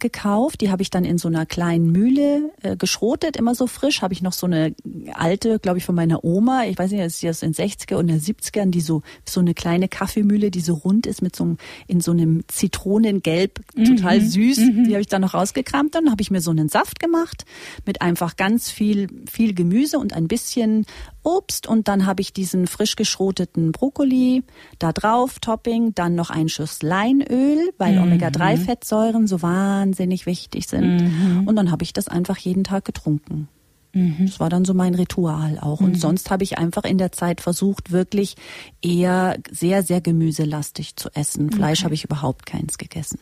gekauft. Die habe ich dann in so einer kleinen Mühle äh, geschrotet, immer so frisch. Habe ich noch so eine alte, glaube ich, von meiner Oma. Ich weiß nicht, das ist das in 60er und 70ern, die so so eine kleine Kaffeemühle, die so rund ist mit so einem in so einem Zitronengelb, mhm. total süß. Mhm. Die habe ich dann noch rausgekramt. Dann habe ich mir so einen Saft gemacht mit einfach ganz viel viel Gemüse und ein bisschen Obst und dann habe ich diesen frisch geschroteten Brokkoli da drauf, Topping, dann noch ein Schuss Leinöl, weil mhm. Omega-3-Fettsäuren so wahnsinnig wahnsinnig wichtig sind. Mhm. Und dann habe ich das einfach jeden Tag getrunken. Das war dann so mein Ritual auch. Und sonst habe ich einfach in der Zeit versucht, wirklich eher sehr, sehr gemüselastig zu essen. Fleisch habe ich überhaupt keins gegessen.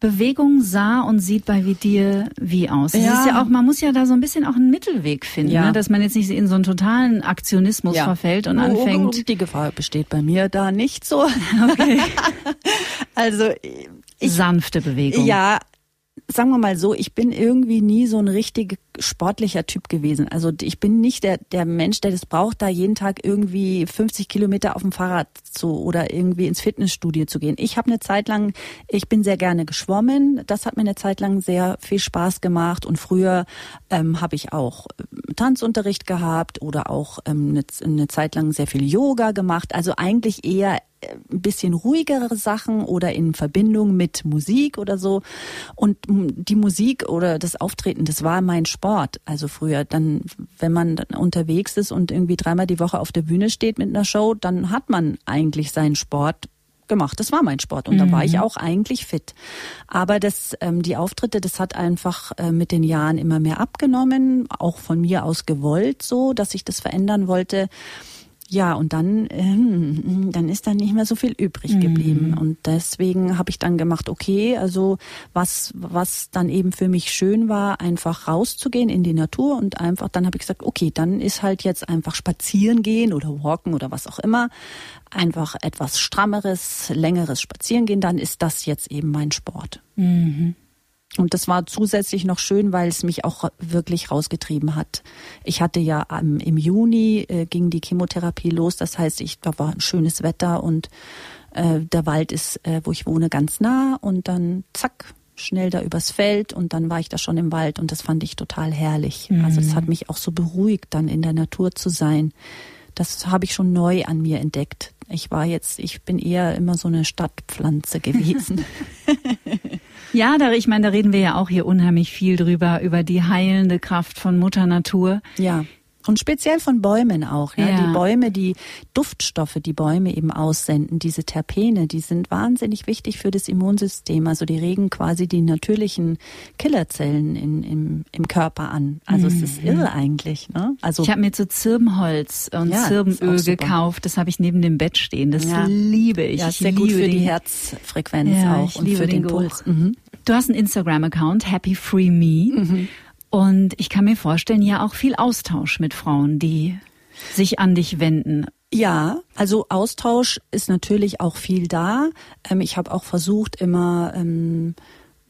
Bewegung sah und sieht bei dir wie aus? Ja. ist ja auch, man muss ja da so ein bisschen auch einen Mittelweg finden, Ja. ne? dass man jetzt nicht in so einen totalen Aktionismus verfällt und Oh, anfängt. Die Gefahr besteht bei mir da nicht so. Okay. Also ich, Sanfte Bewegung. Ja, sagen wir mal so, ich bin irgendwie nie so ein richtig sportlicher Typ gewesen. Also ich bin nicht der, der Mensch, der das braucht, da jeden Tag irgendwie 50 Kilometer auf dem Fahrrad zu oder irgendwie ins Fitnessstudio zu gehen. Ich habe eine Zeit lang, ich bin sehr gerne geschwommen. Das hat mir eine Zeit lang sehr viel Spaß gemacht. Und früher ähm, habe ich auch ähm, Tanzunterricht gehabt oder auch ähm, eine, eine Zeit lang sehr viel Yoga gemacht. Also eigentlich eher ein bisschen ruhigere Sachen oder in Verbindung mit Musik oder so. Und die Musik oder das Auftreten, das war mein Sport. Also früher, dann, wenn man unterwegs ist und irgendwie dreimal die Woche auf der Bühne steht mit einer Show, dann hat man eigentlich seinen Sport gemacht. Das war mein Sport und da war ich auch eigentlich fit. Aber das, ähm, die Auftritte, das hat einfach äh, mit den Jahren immer mehr abgenommen, auch von mir aus gewollt, so, dass ich das verändern wollte. Ja, und dann, ähm, dann ist da nicht mehr so viel übrig geblieben. Und deswegen habe ich dann gemacht, okay, also was, was dann eben für mich schön war, einfach rauszugehen in die Natur und einfach, dann habe ich gesagt, okay, dann ist halt jetzt einfach spazieren gehen oder walken oder was auch immer. Einfach etwas strammeres, längeres Spazieren gehen, dann ist das jetzt eben mein Sport. Und das war zusätzlich noch schön, weil es mich auch wirklich rausgetrieben hat. Ich hatte ja ähm, im Juni äh, ging die Chemotherapie los. Das heißt, ich da war ein schönes Wetter und äh, der Wald ist, äh, wo ich wohne, ganz nah. Und dann zack schnell da übers Feld und dann war ich da schon im Wald und das fand ich total herrlich. Also es hat mich auch so beruhigt, dann in der Natur zu sein. Das habe ich schon neu an mir entdeckt. Ich war jetzt, ich bin eher immer so eine Stadtpflanze gewesen. Ja, da, ich meine, da reden wir ja auch hier unheimlich viel drüber, über die heilende Kraft von Mutter Natur. Ja. Und speziell von Bäumen auch. Ja? Ja. Die Bäume, die Duftstoffe, die Bäume eben aussenden, diese Terpene, die sind wahnsinnig wichtig für das Immunsystem. Also die regen quasi die natürlichen Killerzellen in, im, im Körper an. Also es ist irre eigentlich. Ne? Also Ich habe mir zu Zirbenholz und Ja, ist Zirbenöl gekauft. Das habe ich neben dem Bett stehen. Das Ja. liebe ich. ja, ich sehr gut für die den- Herzfrequenz Ja, auch und für den, den Puls. Mhm. Du hast einen Instagram-Account, Happy Free Me. Und ich kann mir vorstellen, ja auch viel Austausch mit Frauen, die sich an dich wenden. Ja, also Austausch ist natürlich auch viel da. Ähm, ich habe auch versucht, immer ähm,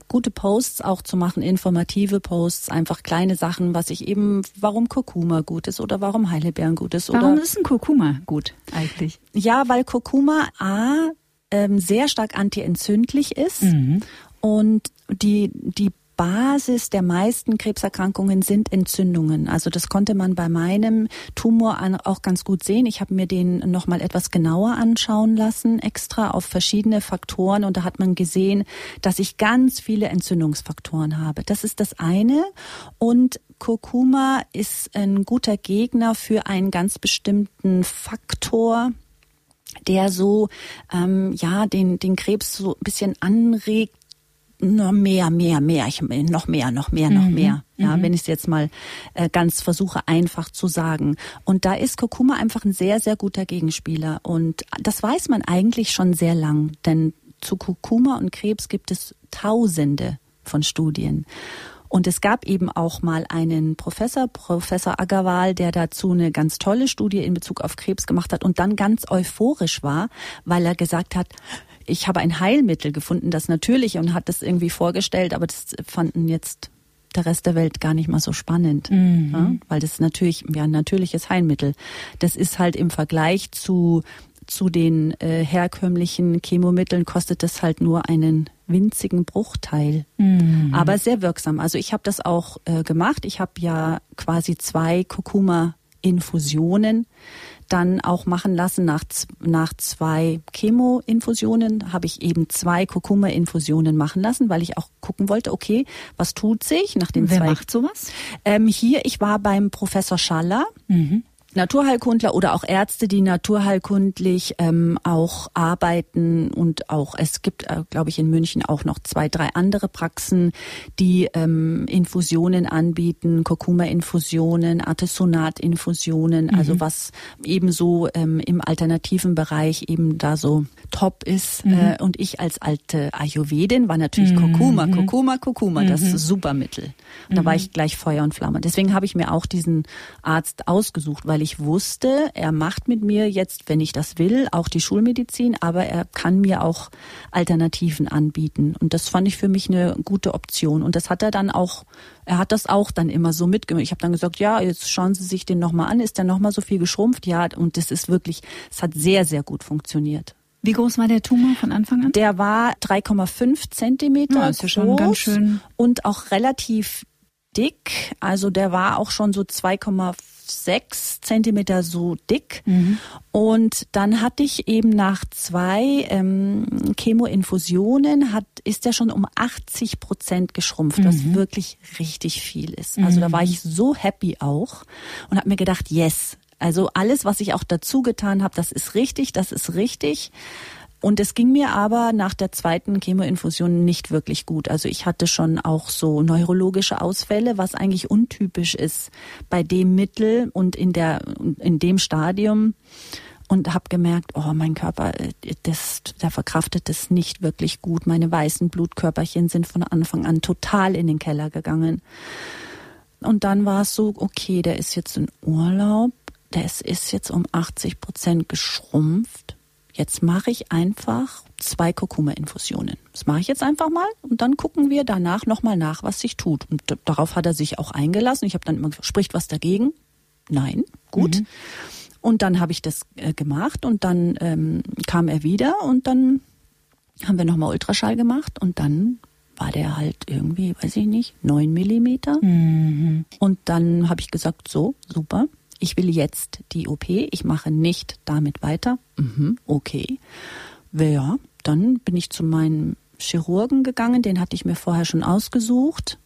gute Posts auch zu machen, informative Posts, einfach kleine Sachen, was ich eben, warum Kurkuma gut ist oder warum Heidelbeeren gut ist Warum oder ist ein Kurkuma gut eigentlich? ja, weil Kurkuma a ähm, sehr stark antientzündlich ist und die die Basis der meisten Krebserkrankungen sind Entzündungen. Also das konnte man bei meinem Tumor auch ganz gut sehen. Ich habe mir den noch mal etwas genauer anschauen lassen, extra auf verschiedene Faktoren und da hat man gesehen, dass ich ganz viele Entzündungsfaktoren habe. Das ist das eine und Kurkuma ist ein guter Gegner für einen ganz bestimmten Faktor, der so ähm, ja den den Krebs so ein bisschen anregt noch mehr, mehr, mehr, ich, noch mehr, noch mehr, noch mehr. Ja, wenn ich es jetzt mal äh, ganz versuche, einfach zu sagen. Und da ist Kurkuma einfach ein sehr, sehr guter Gegenspieler. Und das weiß man eigentlich schon sehr lang, denn zu Kurkuma und Krebs gibt es Tausende von Studien. Und es gab eben auch mal einen Professor, Professor Agarwal, der dazu eine ganz tolle Studie in Bezug auf Krebs gemacht hat und dann ganz euphorisch war, weil er gesagt hat, ich habe ein Heilmittel gefunden, das natürlich und hat das irgendwie vorgestellt, aber das fanden jetzt der Rest der Welt gar nicht mal so spannend, ja, weil das natürlich ja ein natürliches Heilmittel. Das ist halt im Vergleich zu zu den äh, herkömmlichen Chemomitteln kostet das halt nur einen winzigen Bruchteil, aber sehr wirksam. Also ich habe das auch äh, gemacht. Ich habe ja quasi zwei Kurkuma-Infusionen dann auch machen lassen. Nach, nach zwei Chemo-Infusionen habe ich eben zwei Kurkuma-Infusionen machen lassen, weil ich auch gucken wollte, okay, was tut sich nach den Wer zwei macht sowas? ähm, hier, ich war beim Professor Schaller. Naturheilkundler oder auch Ärzte, die naturheilkundlich ähm, auch arbeiten und auch es gibt, äh, glaube ich, in München auch noch zwei, drei andere Praxen, die ähm, Infusionen anbieten, Kurkuma-Infusionen, Artesonat-Infusionen, also mhm. also was ebenso ähm, im alternativen Bereich eben da so top ist. Mhm. Äh, und ich als alte Ayurvedin war natürlich mhm. Kurkuma, Kurkuma, Kurkuma, das mhm. Supermittel. Und da war mhm. ich gleich Feuer und Flamme. Deswegen habe ich mir auch diesen Arzt ausgesucht, weil ich wusste, er macht mit mir jetzt, wenn ich das will, auch die Schulmedizin, aber er kann mir auch Alternativen anbieten. Und das fand ich für mich eine gute Option. Und das hat er dann auch, er hat das auch dann immer so mitgemacht. Ich habe dann gesagt, ja, jetzt schauen Sie sich den nochmal an. Ist der nochmal so viel geschrumpft? Ja, und das ist wirklich, es hat sehr, sehr gut funktioniert. Wie groß war der Tumor von Anfang an? Der war 3,5 Zentimeter ja, ist ja schon ganz schön und auch relativ dick. Also der war auch schon so 2,6 Zentimeter so dick. Mhm. Und dann hatte ich eben nach zwei ähm, Chemoinfusionen hat ist der schon um 80 Prozent geschrumpft, was mhm. wirklich richtig viel ist. Also mhm. da war ich so happy auch und habe mir gedacht, yes, also alles, was ich auch dazu getan habe, das ist richtig, das ist richtig. Und es ging mir aber nach der zweiten Chemoinfusion nicht wirklich gut. Also ich hatte schon auch so neurologische Ausfälle, was eigentlich untypisch ist bei dem Mittel und in der in dem Stadium und habe gemerkt, oh, mein Körper, das, der verkraftet das nicht wirklich gut. Meine weißen Blutkörperchen sind von Anfang an total in den Keller gegangen. Und dann war es so, okay, der ist jetzt in Urlaub das ist jetzt um 80 Prozent geschrumpft. Jetzt mache ich einfach zwei Kurkuma-Infusionen. Das mache ich jetzt einfach mal und dann gucken wir danach nochmal nach, was sich tut. Und darauf hat er sich auch eingelassen. Ich habe dann immer gesagt, spricht was dagegen? Nein, gut. Mhm. Und dann habe ich das äh, gemacht und dann ähm, kam er wieder und dann haben wir nochmal Ultraschall gemacht und dann war der halt irgendwie, weiß ich nicht, neun Millimeter. Mhm. Und dann habe ich gesagt, so, super, ich will jetzt die OP, ich mache nicht damit weiter. Mhm, okay. Ja, dann bin ich zu meinem Chirurgen gegangen, den hatte ich mir vorher schon ausgesucht,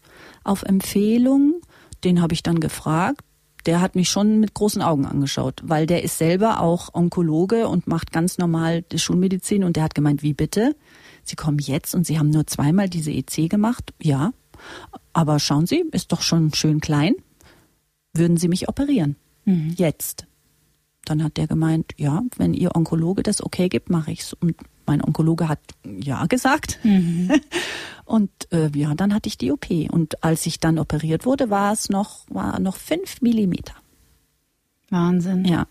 auf Empfehlung. Den habe ich dann gefragt. Der hat mich schon mit großen Augen angeschaut, weil der ist selber auch Onkologe und macht ganz normal die Schulmedizin und der hat gemeint, wie bitte? Sie kommen jetzt und Sie haben nur zweimal diese EC gemacht? Ja. Aber schauen Sie, ist doch schon schön klein. Würden Sie mich operieren? Mhm. Jetzt. Dann hat der gemeint, ja, wenn Ihr Onkologe das okay gibt, mache ich's. Und mein Onkologe hat ja gesagt. Mhm. Und äh, ja, dann hatte ich die OP. Und als ich dann operiert wurde, war es noch, war noch fünf Millimeter. Wahnsinn. Ja.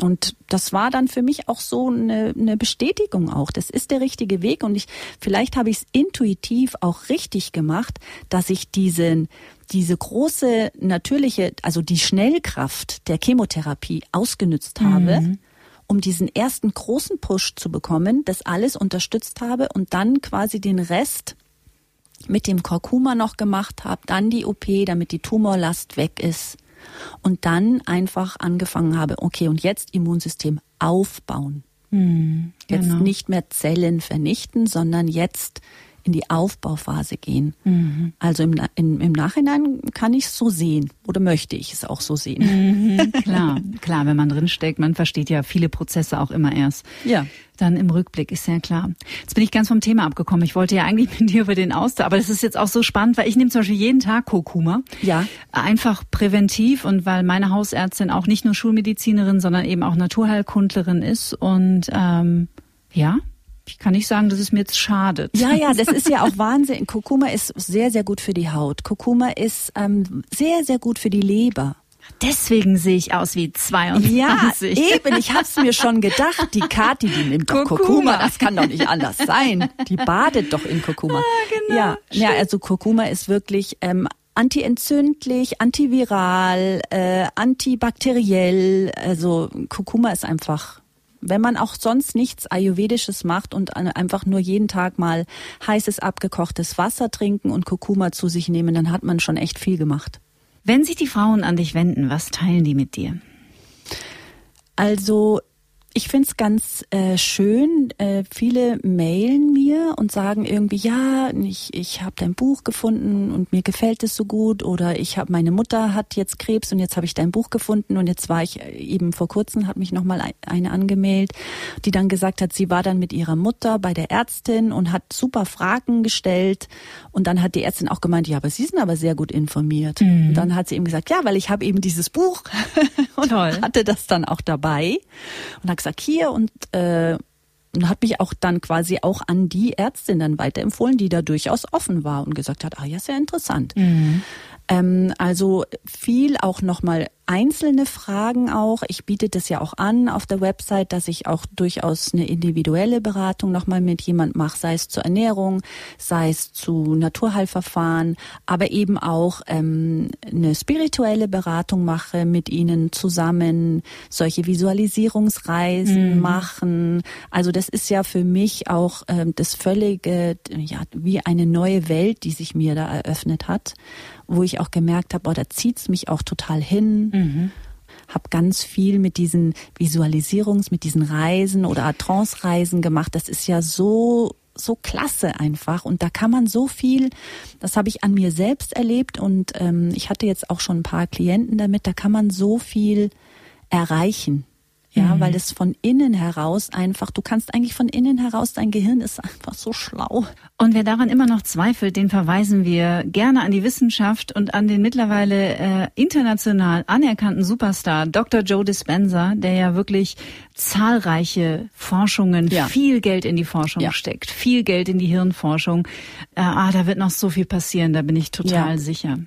Und das war dann für mich auch so eine, eine Bestätigung auch. Das ist der richtige Weg und ich vielleicht habe ich es intuitiv auch richtig gemacht, dass ich diesen diese große natürliche, also die Schnellkraft der Chemotherapie ausgenützt habe. Mhm um diesen ersten großen Push zu bekommen, das alles unterstützt habe und dann quasi den Rest mit dem Kurkuma noch gemacht habe, dann die OP, damit die Tumorlast weg ist und dann einfach angefangen habe, okay, und jetzt Immunsystem aufbauen. Hm, genau. Jetzt nicht mehr Zellen vernichten, sondern jetzt in die Aufbauphase gehen. Mhm. Also im, in, im Nachhinein kann ich es so sehen oder möchte ich es auch so sehen. Mhm, klar, klar, wenn man drinsteckt, man versteht ja viele Prozesse auch immer erst. Ja. Dann im Rückblick ist ja klar. Jetzt bin ich ganz vom Thema abgekommen. Ich wollte ja eigentlich mit dir über den Austausch, aber das ist jetzt auch so spannend, weil ich nehme zum Beispiel jeden Tag Kurkuma. Ja. Einfach präventiv und weil meine Hausärztin auch nicht nur Schulmedizinerin, sondern eben auch Naturheilkundlerin ist und ähm, ja, ich kann nicht sagen, dass es mir jetzt schadet. Ja, ja, das ist ja auch Wahnsinn. Kurkuma ist sehr, sehr gut für die Haut. Kurkuma ist ähm, sehr, sehr gut für die Leber. Deswegen sehe ich aus wie 22. Ja, eben. Ich hab's mir schon gedacht. Die Kati, die nimmt doch Kurkuma. Kurkuma. Das kann doch nicht anders sein. Die badet doch in Kurkuma. Ah, genau. Ja, ja also Kurkuma ist wirklich ähm, antientzündlich, antiviral, äh, antibakteriell. Also Kurkuma ist einfach wenn man auch sonst nichts Ayurvedisches macht und einfach nur jeden Tag mal heißes abgekochtes Wasser trinken und Kurkuma zu sich nehmen, dann hat man schon echt viel gemacht. Wenn sich die Frauen an dich wenden, was teilen die mit dir? Also ich finde es ganz äh, schön. Äh, viele mailen mir und sagen irgendwie, ja, ich, ich habe dein Buch gefunden und mir gefällt es so gut. Oder ich habe meine Mutter hat jetzt Krebs und jetzt habe ich dein Buch gefunden und jetzt war ich äh, eben vor kurzem, hat mich nochmal eine angemeldet, die dann gesagt hat, sie war dann mit ihrer Mutter bei der Ärztin und hat super Fragen gestellt. Und dann hat die Ärztin auch gemeint, ja, aber Sie sind aber sehr gut informiert. Mhm. Und dann hat sie eben gesagt, ja, weil ich habe eben dieses Buch und Toll. hatte das dann auch dabei und hat gesagt, hier und äh, und hat mich auch dann quasi auch an die Ärztin dann weiterempfohlen, die da durchaus offen war und gesagt hat, ah ja, sehr interessant. Mhm. Ähm, also viel auch nochmal einzelne Fragen auch. Ich biete das ja auch an auf der Website, dass ich auch durchaus eine individuelle Beratung nochmal mit jemand mache, sei es zur Ernährung, sei es zu Naturheilverfahren, aber eben auch ähm, eine spirituelle Beratung mache mit ihnen zusammen, solche Visualisierungsreisen mhm. machen. Also das ist ja für mich auch ähm, das völlige, ja, wie eine neue Welt, die sich mir da eröffnet hat wo ich auch gemerkt habe, oh, da zieht's mich auch total hin. Mhm. Habe ganz viel mit diesen Visualisierungs, mit diesen Reisen oder Trance-Reisen gemacht. Das ist ja so so klasse einfach und da kann man so viel, das habe ich an mir selbst erlebt und ähm, ich hatte jetzt auch schon ein paar Klienten damit, da kann man so viel erreichen ja, mhm. weil es von innen heraus einfach, du kannst eigentlich von innen heraus, dein Gehirn ist einfach so schlau. Und wer daran immer noch zweifelt, den verweisen wir gerne an die Wissenschaft und an den mittlerweile äh, international anerkannten Superstar Dr. Joe Dispenza, der ja wirklich zahlreiche Forschungen, ja. viel Geld in die Forschung ja. steckt, viel Geld in die Hirnforschung. Äh, ah, da wird noch so viel passieren, da bin ich total ja. sicher.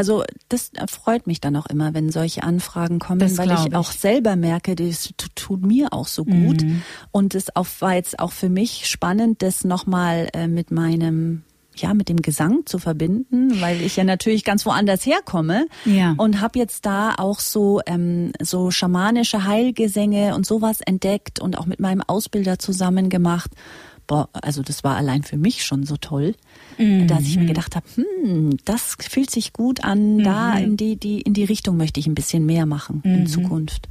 Also das freut mich dann auch immer, wenn solche Anfragen kommen, das weil ich, ich, auch selber merke, das tut mir auch so gut. Mhm. Und es war jetzt auch für mich spannend, das nochmal äh, mit meinem ja mit dem Gesang zu verbinden, weil ich ja natürlich ganz woanders herkomme ja. und habe jetzt da auch so ähm, so schamanische Heilgesänge und sowas entdeckt und auch mit meinem Ausbilder zusammen gemacht. Boah, also das war allein für mich schon so toll mhm. dass ich mir gedacht habe, hm, das fühlt sich gut an, mhm. da in die, die, in die Richtung möchte ich ein bisschen mehr machen mhm. in Zukunft.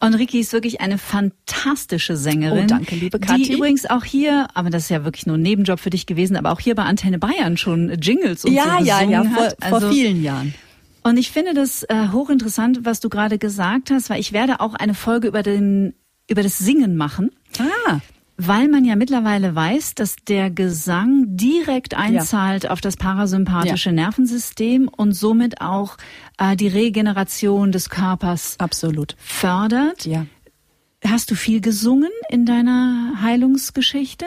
Und Ricky ist wirklich eine fantastische Sängerin. Oh, danke, liebe Kathi. Die übrigens auch hier, aber das ist ja wirklich nur ein Nebenjob für dich gewesen, aber auch hier bei Antenne Bayern schon Jingles und ja, so Ja, ja, ja, vor, also, vor vielen Jahren. Und ich finde das äh, hochinteressant, was du gerade gesagt hast, weil ich werde auch eine Folge über den über das Singen machen. Ah. Weil man ja mittlerweile weiß, dass der Gesang direkt einzahlt ja. auf das parasympathische ja. Nervensystem und somit auch äh, die Regeneration des Körpers absolut fördert. Ja. Hast du viel gesungen in deiner Heilungsgeschichte?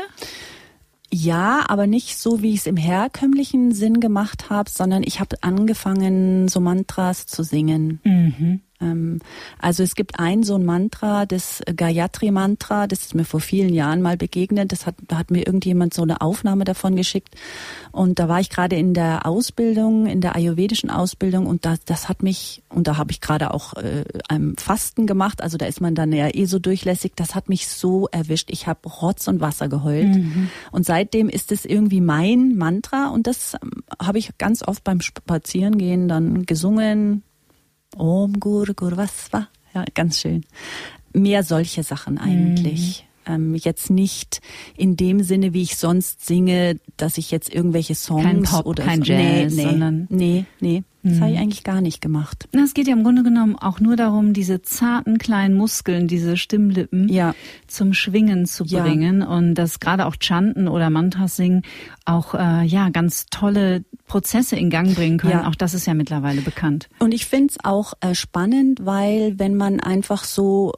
Ja, aber nicht so, wie ich es im herkömmlichen Sinn gemacht habe, sondern ich habe angefangen, so Mantras zu singen. Mhm. Ähm, also es gibt ein so ein Mantra, das Gayatri-Mantra, das ist mir vor vielen Jahren mal begegnet. Das hat, da hat mir irgendjemand so eine Aufnahme davon geschickt. Und da war ich gerade in der Ausbildung, in der ayurvedischen Ausbildung und da, das hat mich, und da habe ich gerade auch äh, einem Fasten gemacht, also da ist man dann ja eh so durchlässig, das hat mich so erwischt. Ich habe Rotz und Wasser geheult. Mhm. Und seitdem ist es irgendwie mein Mantra und das ähm, habe ich ganz oft beim Spazierengehen dann gesungen, Om Gur Gur Vasva. Ja, ganz schön. Mehr solche Sachen eigentlich. Mhm. Ähm, jetzt nicht in dem Sinne, wie ich sonst singe, dass ich jetzt irgendwelche Songs kein Pop, oder kein so. Jazz, nee, nee, sondern nee, nee. Das mhm. habe ich eigentlich gar nicht gemacht. Es geht ja im Grunde genommen auch nur darum, diese zarten kleinen Muskeln, diese Stimmlippen ja. zum Schwingen zu bringen ja. und dass gerade auch Chanten oder Mantras singen auch äh, ja ganz tolle Prozesse in Gang bringen können. Ja. Auch das ist ja mittlerweile bekannt. Und ich finde es auch äh, spannend, weil wenn man einfach so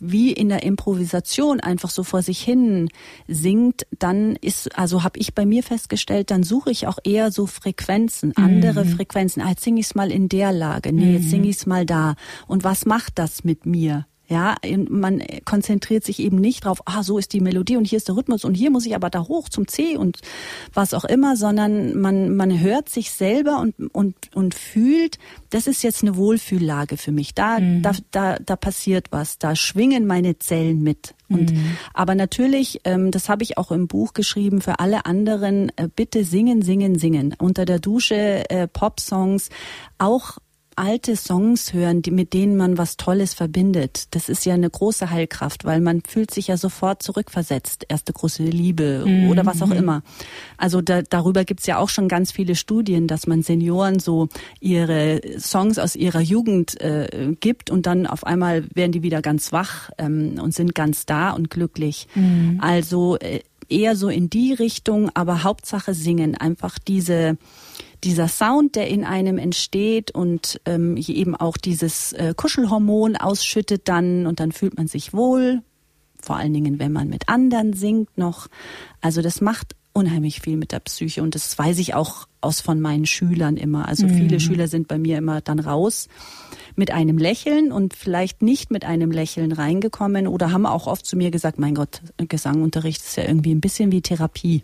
wie in der Improvisation einfach so vor sich hin singt, dann ist, also habe ich bei mir festgestellt, dann suche ich auch eher so Frequenzen, andere mhm. Frequenzen. Ah, jetzt singe ich es mal in der Lage, nee, jetzt singe ich es mal da. Und was macht das mit mir? Ja, man konzentriert sich eben nicht drauf, ah, so ist die Melodie und hier ist der Rhythmus und hier muss ich aber da hoch zum C und was auch immer, sondern man, man hört sich selber und, und, und fühlt, das ist jetzt eine Wohlfühllage für mich. Da, mhm. da, da, da passiert was, da schwingen meine Zellen mit. Und, mhm. aber natürlich, ähm, das habe ich auch im Buch geschrieben, für alle anderen, äh, bitte singen, singen, singen. Unter der Dusche, äh, Pop-Songs, auch alte Songs hören, die, mit denen man was Tolles verbindet, das ist ja eine große Heilkraft, weil man fühlt sich ja sofort zurückversetzt. Erste große Liebe mhm. oder was auch immer. Also da, darüber gibt's ja auch schon ganz viele Studien, dass man Senioren so ihre Songs aus ihrer Jugend äh, gibt und dann auf einmal werden die wieder ganz wach ähm, und sind ganz da und glücklich. Mhm. Also äh, eher so in die Richtung, aber Hauptsache singen. Einfach diese dieser Sound, der in einem entsteht und ähm, eben auch dieses äh, Kuschelhormon ausschüttet dann und dann fühlt man sich wohl. Vor allen Dingen, wenn man mit anderen singt noch. Also das macht unheimlich viel mit der Psyche und das weiß ich auch aus von meinen Schülern immer. Also mhm. viele Schüler sind bei mir immer dann raus mit einem Lächeln und vielleicht nicht mit einem Lächeln reingekommen oder haben auch oft zu mir gesagt, mein Gott, Gesangunterricht ist ja irgendwie ein bisschen wie Therapie.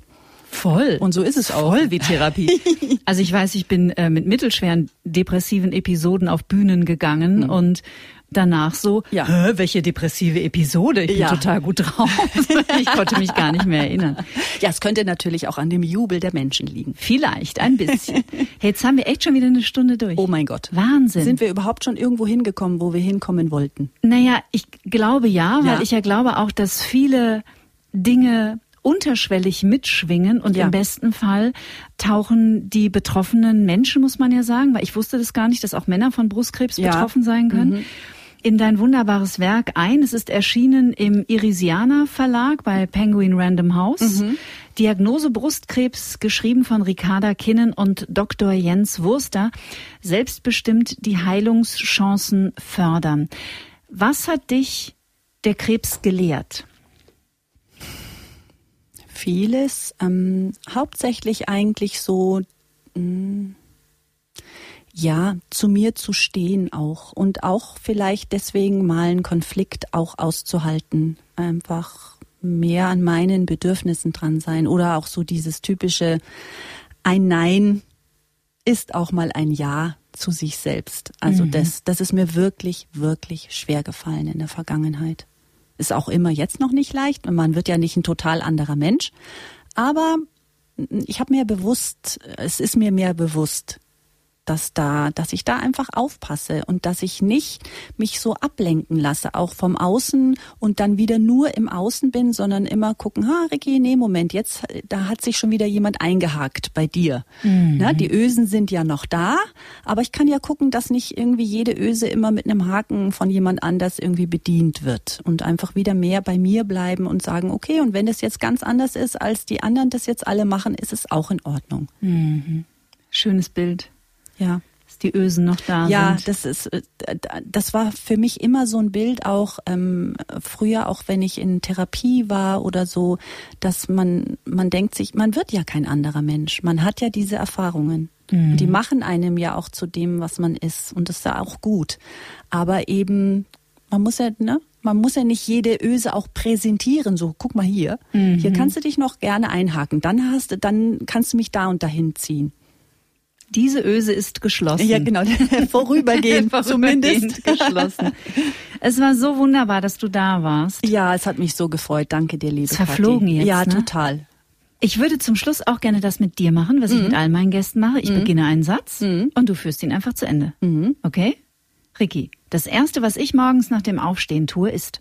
Voll. Und so ist es auch. Voll wie Therapie. also ich weiß, ich bin äh, mit mittelschweren depressiven Episoden auf Bühnen gegangen mhm. und danach so, ja. Hä, welche depressive Episode? Ich bin ja. total gut drauf. ich konnte mich gar nicht mehr erinnern. Ja, es könnte natürlich auch an dem Jubel der Menschen liegen. Vielleicht, ein bisschen. Hey, jetzt haben wir echt schon wieder eine Stunde durch. Oh mein Gott. Wahnsinn. Sind wir überhaupt schon irgendwo hingekommen, wo wir hinkommen wollten? Naja, ich glaube ja, weil ja. ich ja glaube auch, dass viele Dinge unterschwellig mitschwingen und ja. im besten Fall tauchen die betroffenen Menschen, muss man ja sagen, weil ich wusste das gar nicht, dass auch Männer von Brustkrebs ja. betroffen sein können. Mhm in dein wunderbares Werk ein. Es ist erschienen im Irisiana Verlag bei Penguin Random House. Mhm. Diagnose Brustkrebs, geschrieben von Ricarda Kinnen und Dr. Jens Wurster. Selbstbestimmt die Heilungschancen fördern. Was hat dich der Krebs gelehrt? Vieles. Ähm, hauptsächlich eigentlich so, mh, mm, ja, zu mir zu stehen auch und auch vielleicht deswegen mal einen Konflikt auch auszuhalten. Einfach mehr an meinen Bedürfnissen dran sein oder auch so dieses typische ein Nein ist auch mal ein Ja zu sich selbst. Also mhm. das, das ist mir wirklich, wirklich schwer gefallen in der Vergangenheit. Ist auch immer jetzt noch nicht leicht. Man wird ja nicht ein total anderer Mensch. Aber ich habe mir bewusst, es ist mir mehr bewusst, dass da, dass ich da einfach aufpasse und dass ich nicht mich so ablenken lasse, auch vom Außen und dann wieder nur im Außen bin, sondern immer gucken, ha, Ricky, nee, Moment, jetzt, da hat sich schon wieder jemand eingehakt bei dir. Mhm. Na, die Ösen sind ja noch da, aber ich kann ja gucken, dass nicht irgendwie jede Öse immer mit einem Haken von jemand anders irgendwie bedient wird und einfach wieder mehr bei mir bleiben und sagen, okay, und wenn es jetzt ganz anders ist, als die anderen das jetzt alle machen, ist es auch in Ordnung. Mhm. Schönes Bild. Ja. Dass die Ösen noch da ja, sind. Ja, das ist, äh, das war für mich immer so ein Bild auch ähm, früher, auch wenn ich in Therapie war oder so, dass man, man denkt sich, man wird ja kein anderer Mensch. Man hat ja diese Erfahrungen. Mhm. Die machen einem ja auch zu dem, was man ist. Und das ist ja auch gut. Aber eben, man muss ja, ne? Man muss ja nicht jede Öse auch präsentieren. So, guck mal hier. Mhm. Hier kannst du dich noch gerne einhaken. Dann hast, dann kannst du mich da und dahin ziehen. Diese Öse ist geschlossen. Ja, genau. Vorübergehend, zumindest geschlossen. Es war so wunderbar, dass du da warst. Ja, es hat mich so gefreut. Danke dir, liebe es verflogen Kathi. jetzt. Ja, ne? total. Ich würde zum Schluss auch gerne das mit dir machen, was mhm. ich mit all meinen Gästen mache. Ich mhm. beginne einen Satz mhm. und du führst ihn einfach zu Ende. Mhm. Okay? Ricky, das erste, was ich morgens nach dem Aufstehen tue, ist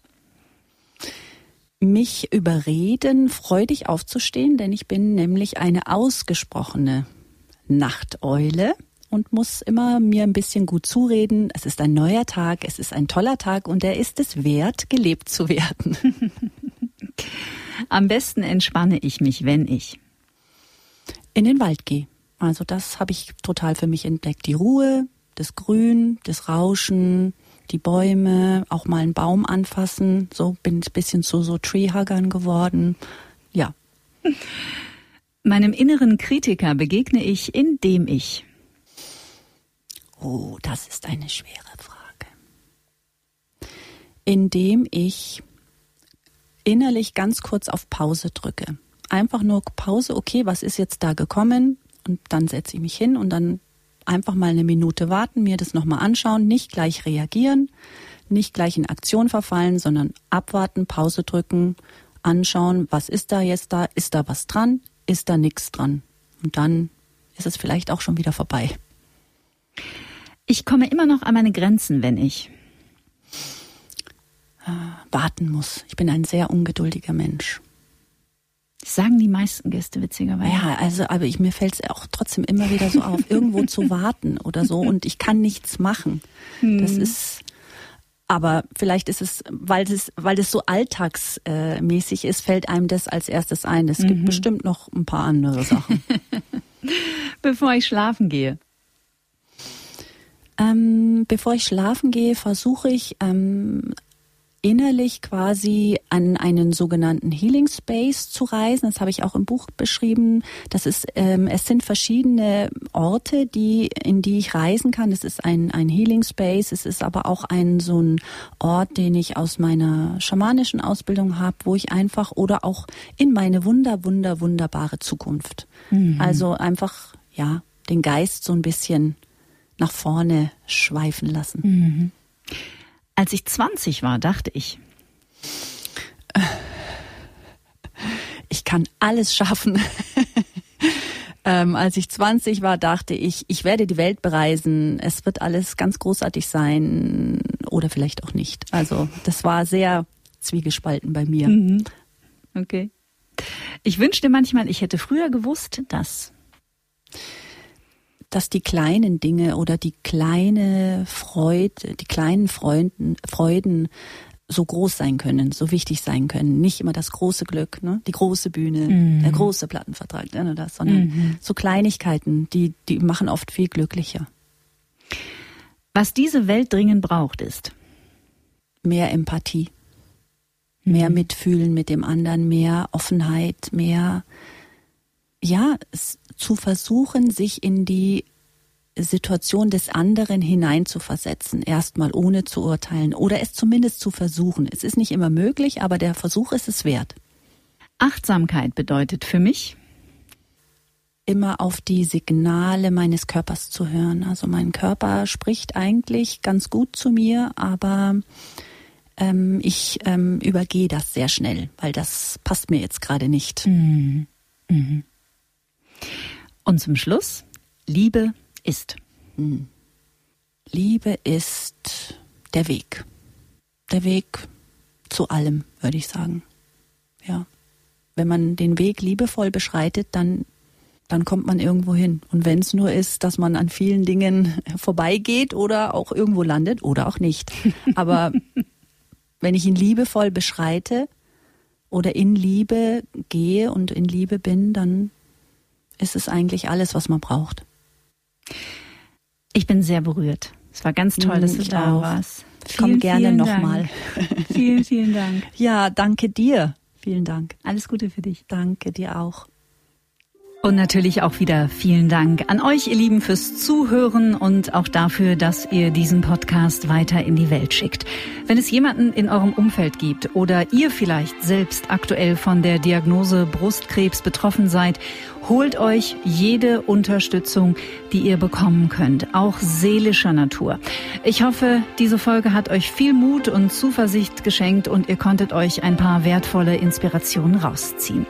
mich überreden, freudig aufzustehen, denn ich bin nämlich eine ausgesprochene Nachteule und muss immer mir ein bisschen gut zureden. Es ist ein neuer Tag, es ist ein toller Tag und er ist es wert, gelebt zu werden. Am besten entspanne ich mich, wenn ich in den Wald gehe. Also das habe ich total für mich entdeckt. Die Ruhe, das Grün, das Rauschen, die Bäume, auch mal einen Baum anfassen. So bin ich ein bisschen zu so Treehuggern geworden. Ja. Meinem inneren Kritiker begegne ich, indem ich. Oh, das ist eine schwere Frage. Indem ich innerlich ganz kurz auf Pause drücke. Einfach nur Pause, okay, was ist jetzt da gekommen? Und dann setze ich mich hin und dann einfach mal eine Minute warten, mir das nochmal anschauen, nicht gleich reagieren, nicht gleich in Aktion verfallen, sondern abwarten, Pause drücken, anschauen, was ist da jetzt da, ist da was dran, ist da nichts dran. Und dann ist es vielleicht auch schon wieder vorbei. Ich komme immer noch an meine Grenzen, wenn ich warten muss. Ich bin ein sehr ungeduldiger Mensch. Das sagen die meisten Gäste witzigerweise. Ja, also, aber ich, mir fällt es auch trotzdem immer wieder so auf, irgendwo zu warten oder so und ich kann nichts machen. Das Hm. ist, aber vielleicht ist es, weil es, weil es so alltagsmäßig ist, fällt einem das als erstes ein. Es Mhm. gibt bestimmt noch ein paar andere Sachen. Bevor ich schlafen gehe. Ähm, bevor ich schlafen gehe, versuche ich ähm, innerlich quasi an einen sogenannten Healing Space zu reisen. Das habe ich auch im Buch beschrieben. Das ist, ähm, es sind verschiedene Orte, die in die ich reisen kann. Es ist ein ein Healing Space. Es ist aber auch ein so ein Ort, den ich aus meiner schamanischen Ausbildung habe, wo ich einfach oder auch in meine wunder wunder wunderbare Zukunft. Also einfach ja den Geist so ein bisschen nach vorne schweifen lassen. Als ich 20 war, dachte ich, Ich kann alles schaffen. ähm, als ich 20 war, dachte ich, ich werde die Welt bereisen. Es wird alles ganz großartig sein oder vielleicht auch nicht. Also das war sehr zwiegespalten bei mir. okay. Ich wünschte manchmal, ich hätte früher gewusst, dass. Dass die kleinen Dinge oder die kleine Freude, die kleinen Freuden, Freuden so groß sein können, so wichtig sein können. Nicht immer das große Glück, ne? die große Bühne, der große Plattenvertrag, ne? oder das, sondern so Kleinigkeiten, die, die machen oft viel glücklicher. Was diese Welt dringend braucht, ist. Mehr Empathie, mehr Mitfühlen mit dem anderen, mehr Offenheit, mehr, ja, es, zu versuchen, sich in die Situation des anderen hineinzuversetzen, erstmal ohne zu urteilen oder es zumindest zu versuchen. Es ist nicht immer möglich, aber der Versuch ist es wert. Achtsamkeit bedeutet für mich, Immer auf die Signale meines Körpers zu hören. Also mein Körper spricht eigentlich ganz gut zu mir, aber ähm, ich ähm, übergehe das sehr schnell, weil das passt mir jetzt gerade nicht. Und zum Schluss, Liebe ist. Liebe ist der Weg. Der Weg zu allem, würde ich sagen. Ja. Wenn man den Weg liebevoll beschreitet, dann, dann kommt man irgendwo hin. Und wenn es nur ist, dass man an vielen Dingen vorbeigeht oder auch irgendwo landet oder auch nicht. Aber wenn ich ihn liebevoll beschreite oder in Liebe gehe und in Liebe bin, dann ist es eigentlich alles, was man braucht. Ich bin sehr berührt. Es war ganz toll, Mm, dass du ich da auch. warst. Ich komme Vielen, gerne vielen nochmal. Vielen, vielen Dank. Ja, danke dir. Vielen Dank. Alles Gute für dich. Danke dir auch. Und natürlich auch wieder vielen Dank an euch, ihr Lieben, fürs Zuhören und auch dafür, dass ihr diesen Podcast weiter in die Welt schickt. Wenn es jemanden in eurem Umfeld gibt oder ihr vielleicht selbst aktuell von der Diagnose Brustkrebs betroffen seid, holt euch jede Unterstützung, die ihr bekommen könnt, auch seelischer Natur. Ich hoffe, diese Folge hat euch viel Mut und Zuversicht geschenkt und ihr konntet euch ein paar wertvolle Inspirationen rausziehen.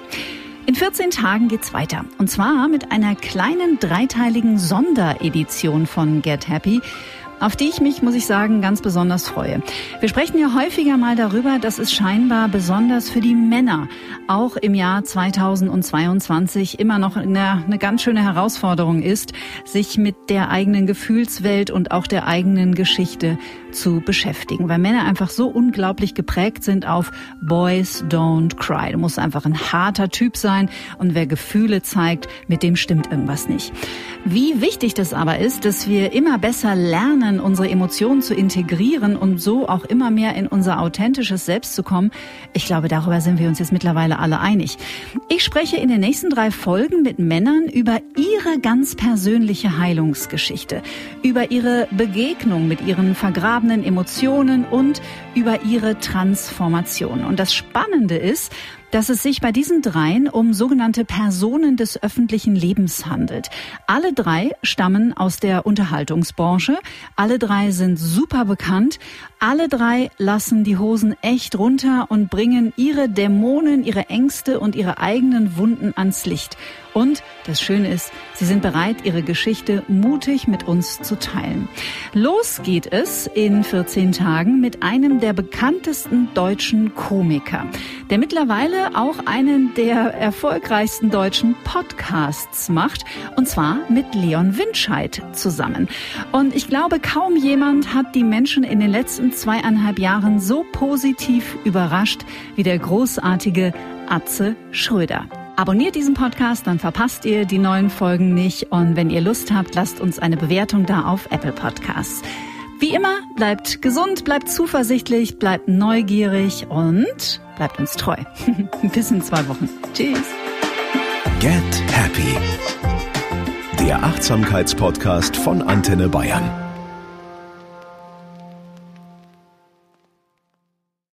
In 14 Tagen geht's weiter. Und zwar mit einer kleinen dreiteiligen Sonderedition von Get Happy, auf die ich mich, muss ich sagen, ganz besonders freue. Wir sprechen ja häufiger mal darüber, dass es scheinbar besonders für die Männer auch im Jahr 2022 immer noch eine, eine ganz schöne Herausforderung ist, sich mit der eigenen Gefühlswelt und auch der eigenen Geschichte zu beschäftigen, weil Männer einfach so unglaublich geprägt sind auf Boys don't cry. Du musst einfach ein harter Typ sein und wer Gefühle zeigt, mit dem stimmt irgendwas nicht. Wie wichtig das aber ist, dass wir immer besser lernen, unsere Emotionen zu integrieren und so auch immer mehr in unser authentisches Selbst zu kommen, ich glaube, darüber sind wir uns jetzt mittlerweile alle einig. Ich spreche in den nächsten drei Folgen mit Männern über ihre ganz persönliche Heilungsgeschichte, über ihre Begegnung mit ihren vergrabenen Emotionen und über ihre Transformation. Und das Spannende ist, dass es sich bei diesen dreien um sogenannte Personen des öffentlichen Lebens handelt. Alle drei stammen aus der Unterhaltungsbranche, alle drei sind super bekannt, Alle drei lassen die Hosen echt runter und bringen ihre Dämonen, ihre Ängste und ihre eigenen Wunden ans Licht. Und das Schöne ist, sie sind bereit, ihre Geschichte mutig mit uns zu teilen. Los geht es in 14 Tagen mit einem der bekanntesten deutschen Komiker, der mittlerweile auch einen der erfolgreichsten deutschen Podcasts macht, und zwar mit Leon Winscheid zusammen. Und ich glaube, kaum jemand hat die Menschen in den letzten zweieinhalb Jahren so positiv überrascht wie der großartige Atze Schröder. Abonniert diesen Podcast, dann verpasst ihr die neuen Folgen nicht. Und wenn ihr Lust habt, lasst uns eine Bewertung da auf Apple Podcasts. Wie immer, bleibt gesund, bleibt zuversichtlich, bleibt neugierig und bleibt uns treu. Bis in zwei Wochen. Tschüss. Get Happy. Der Achtsamkeitspodcast von Antenne Bayern.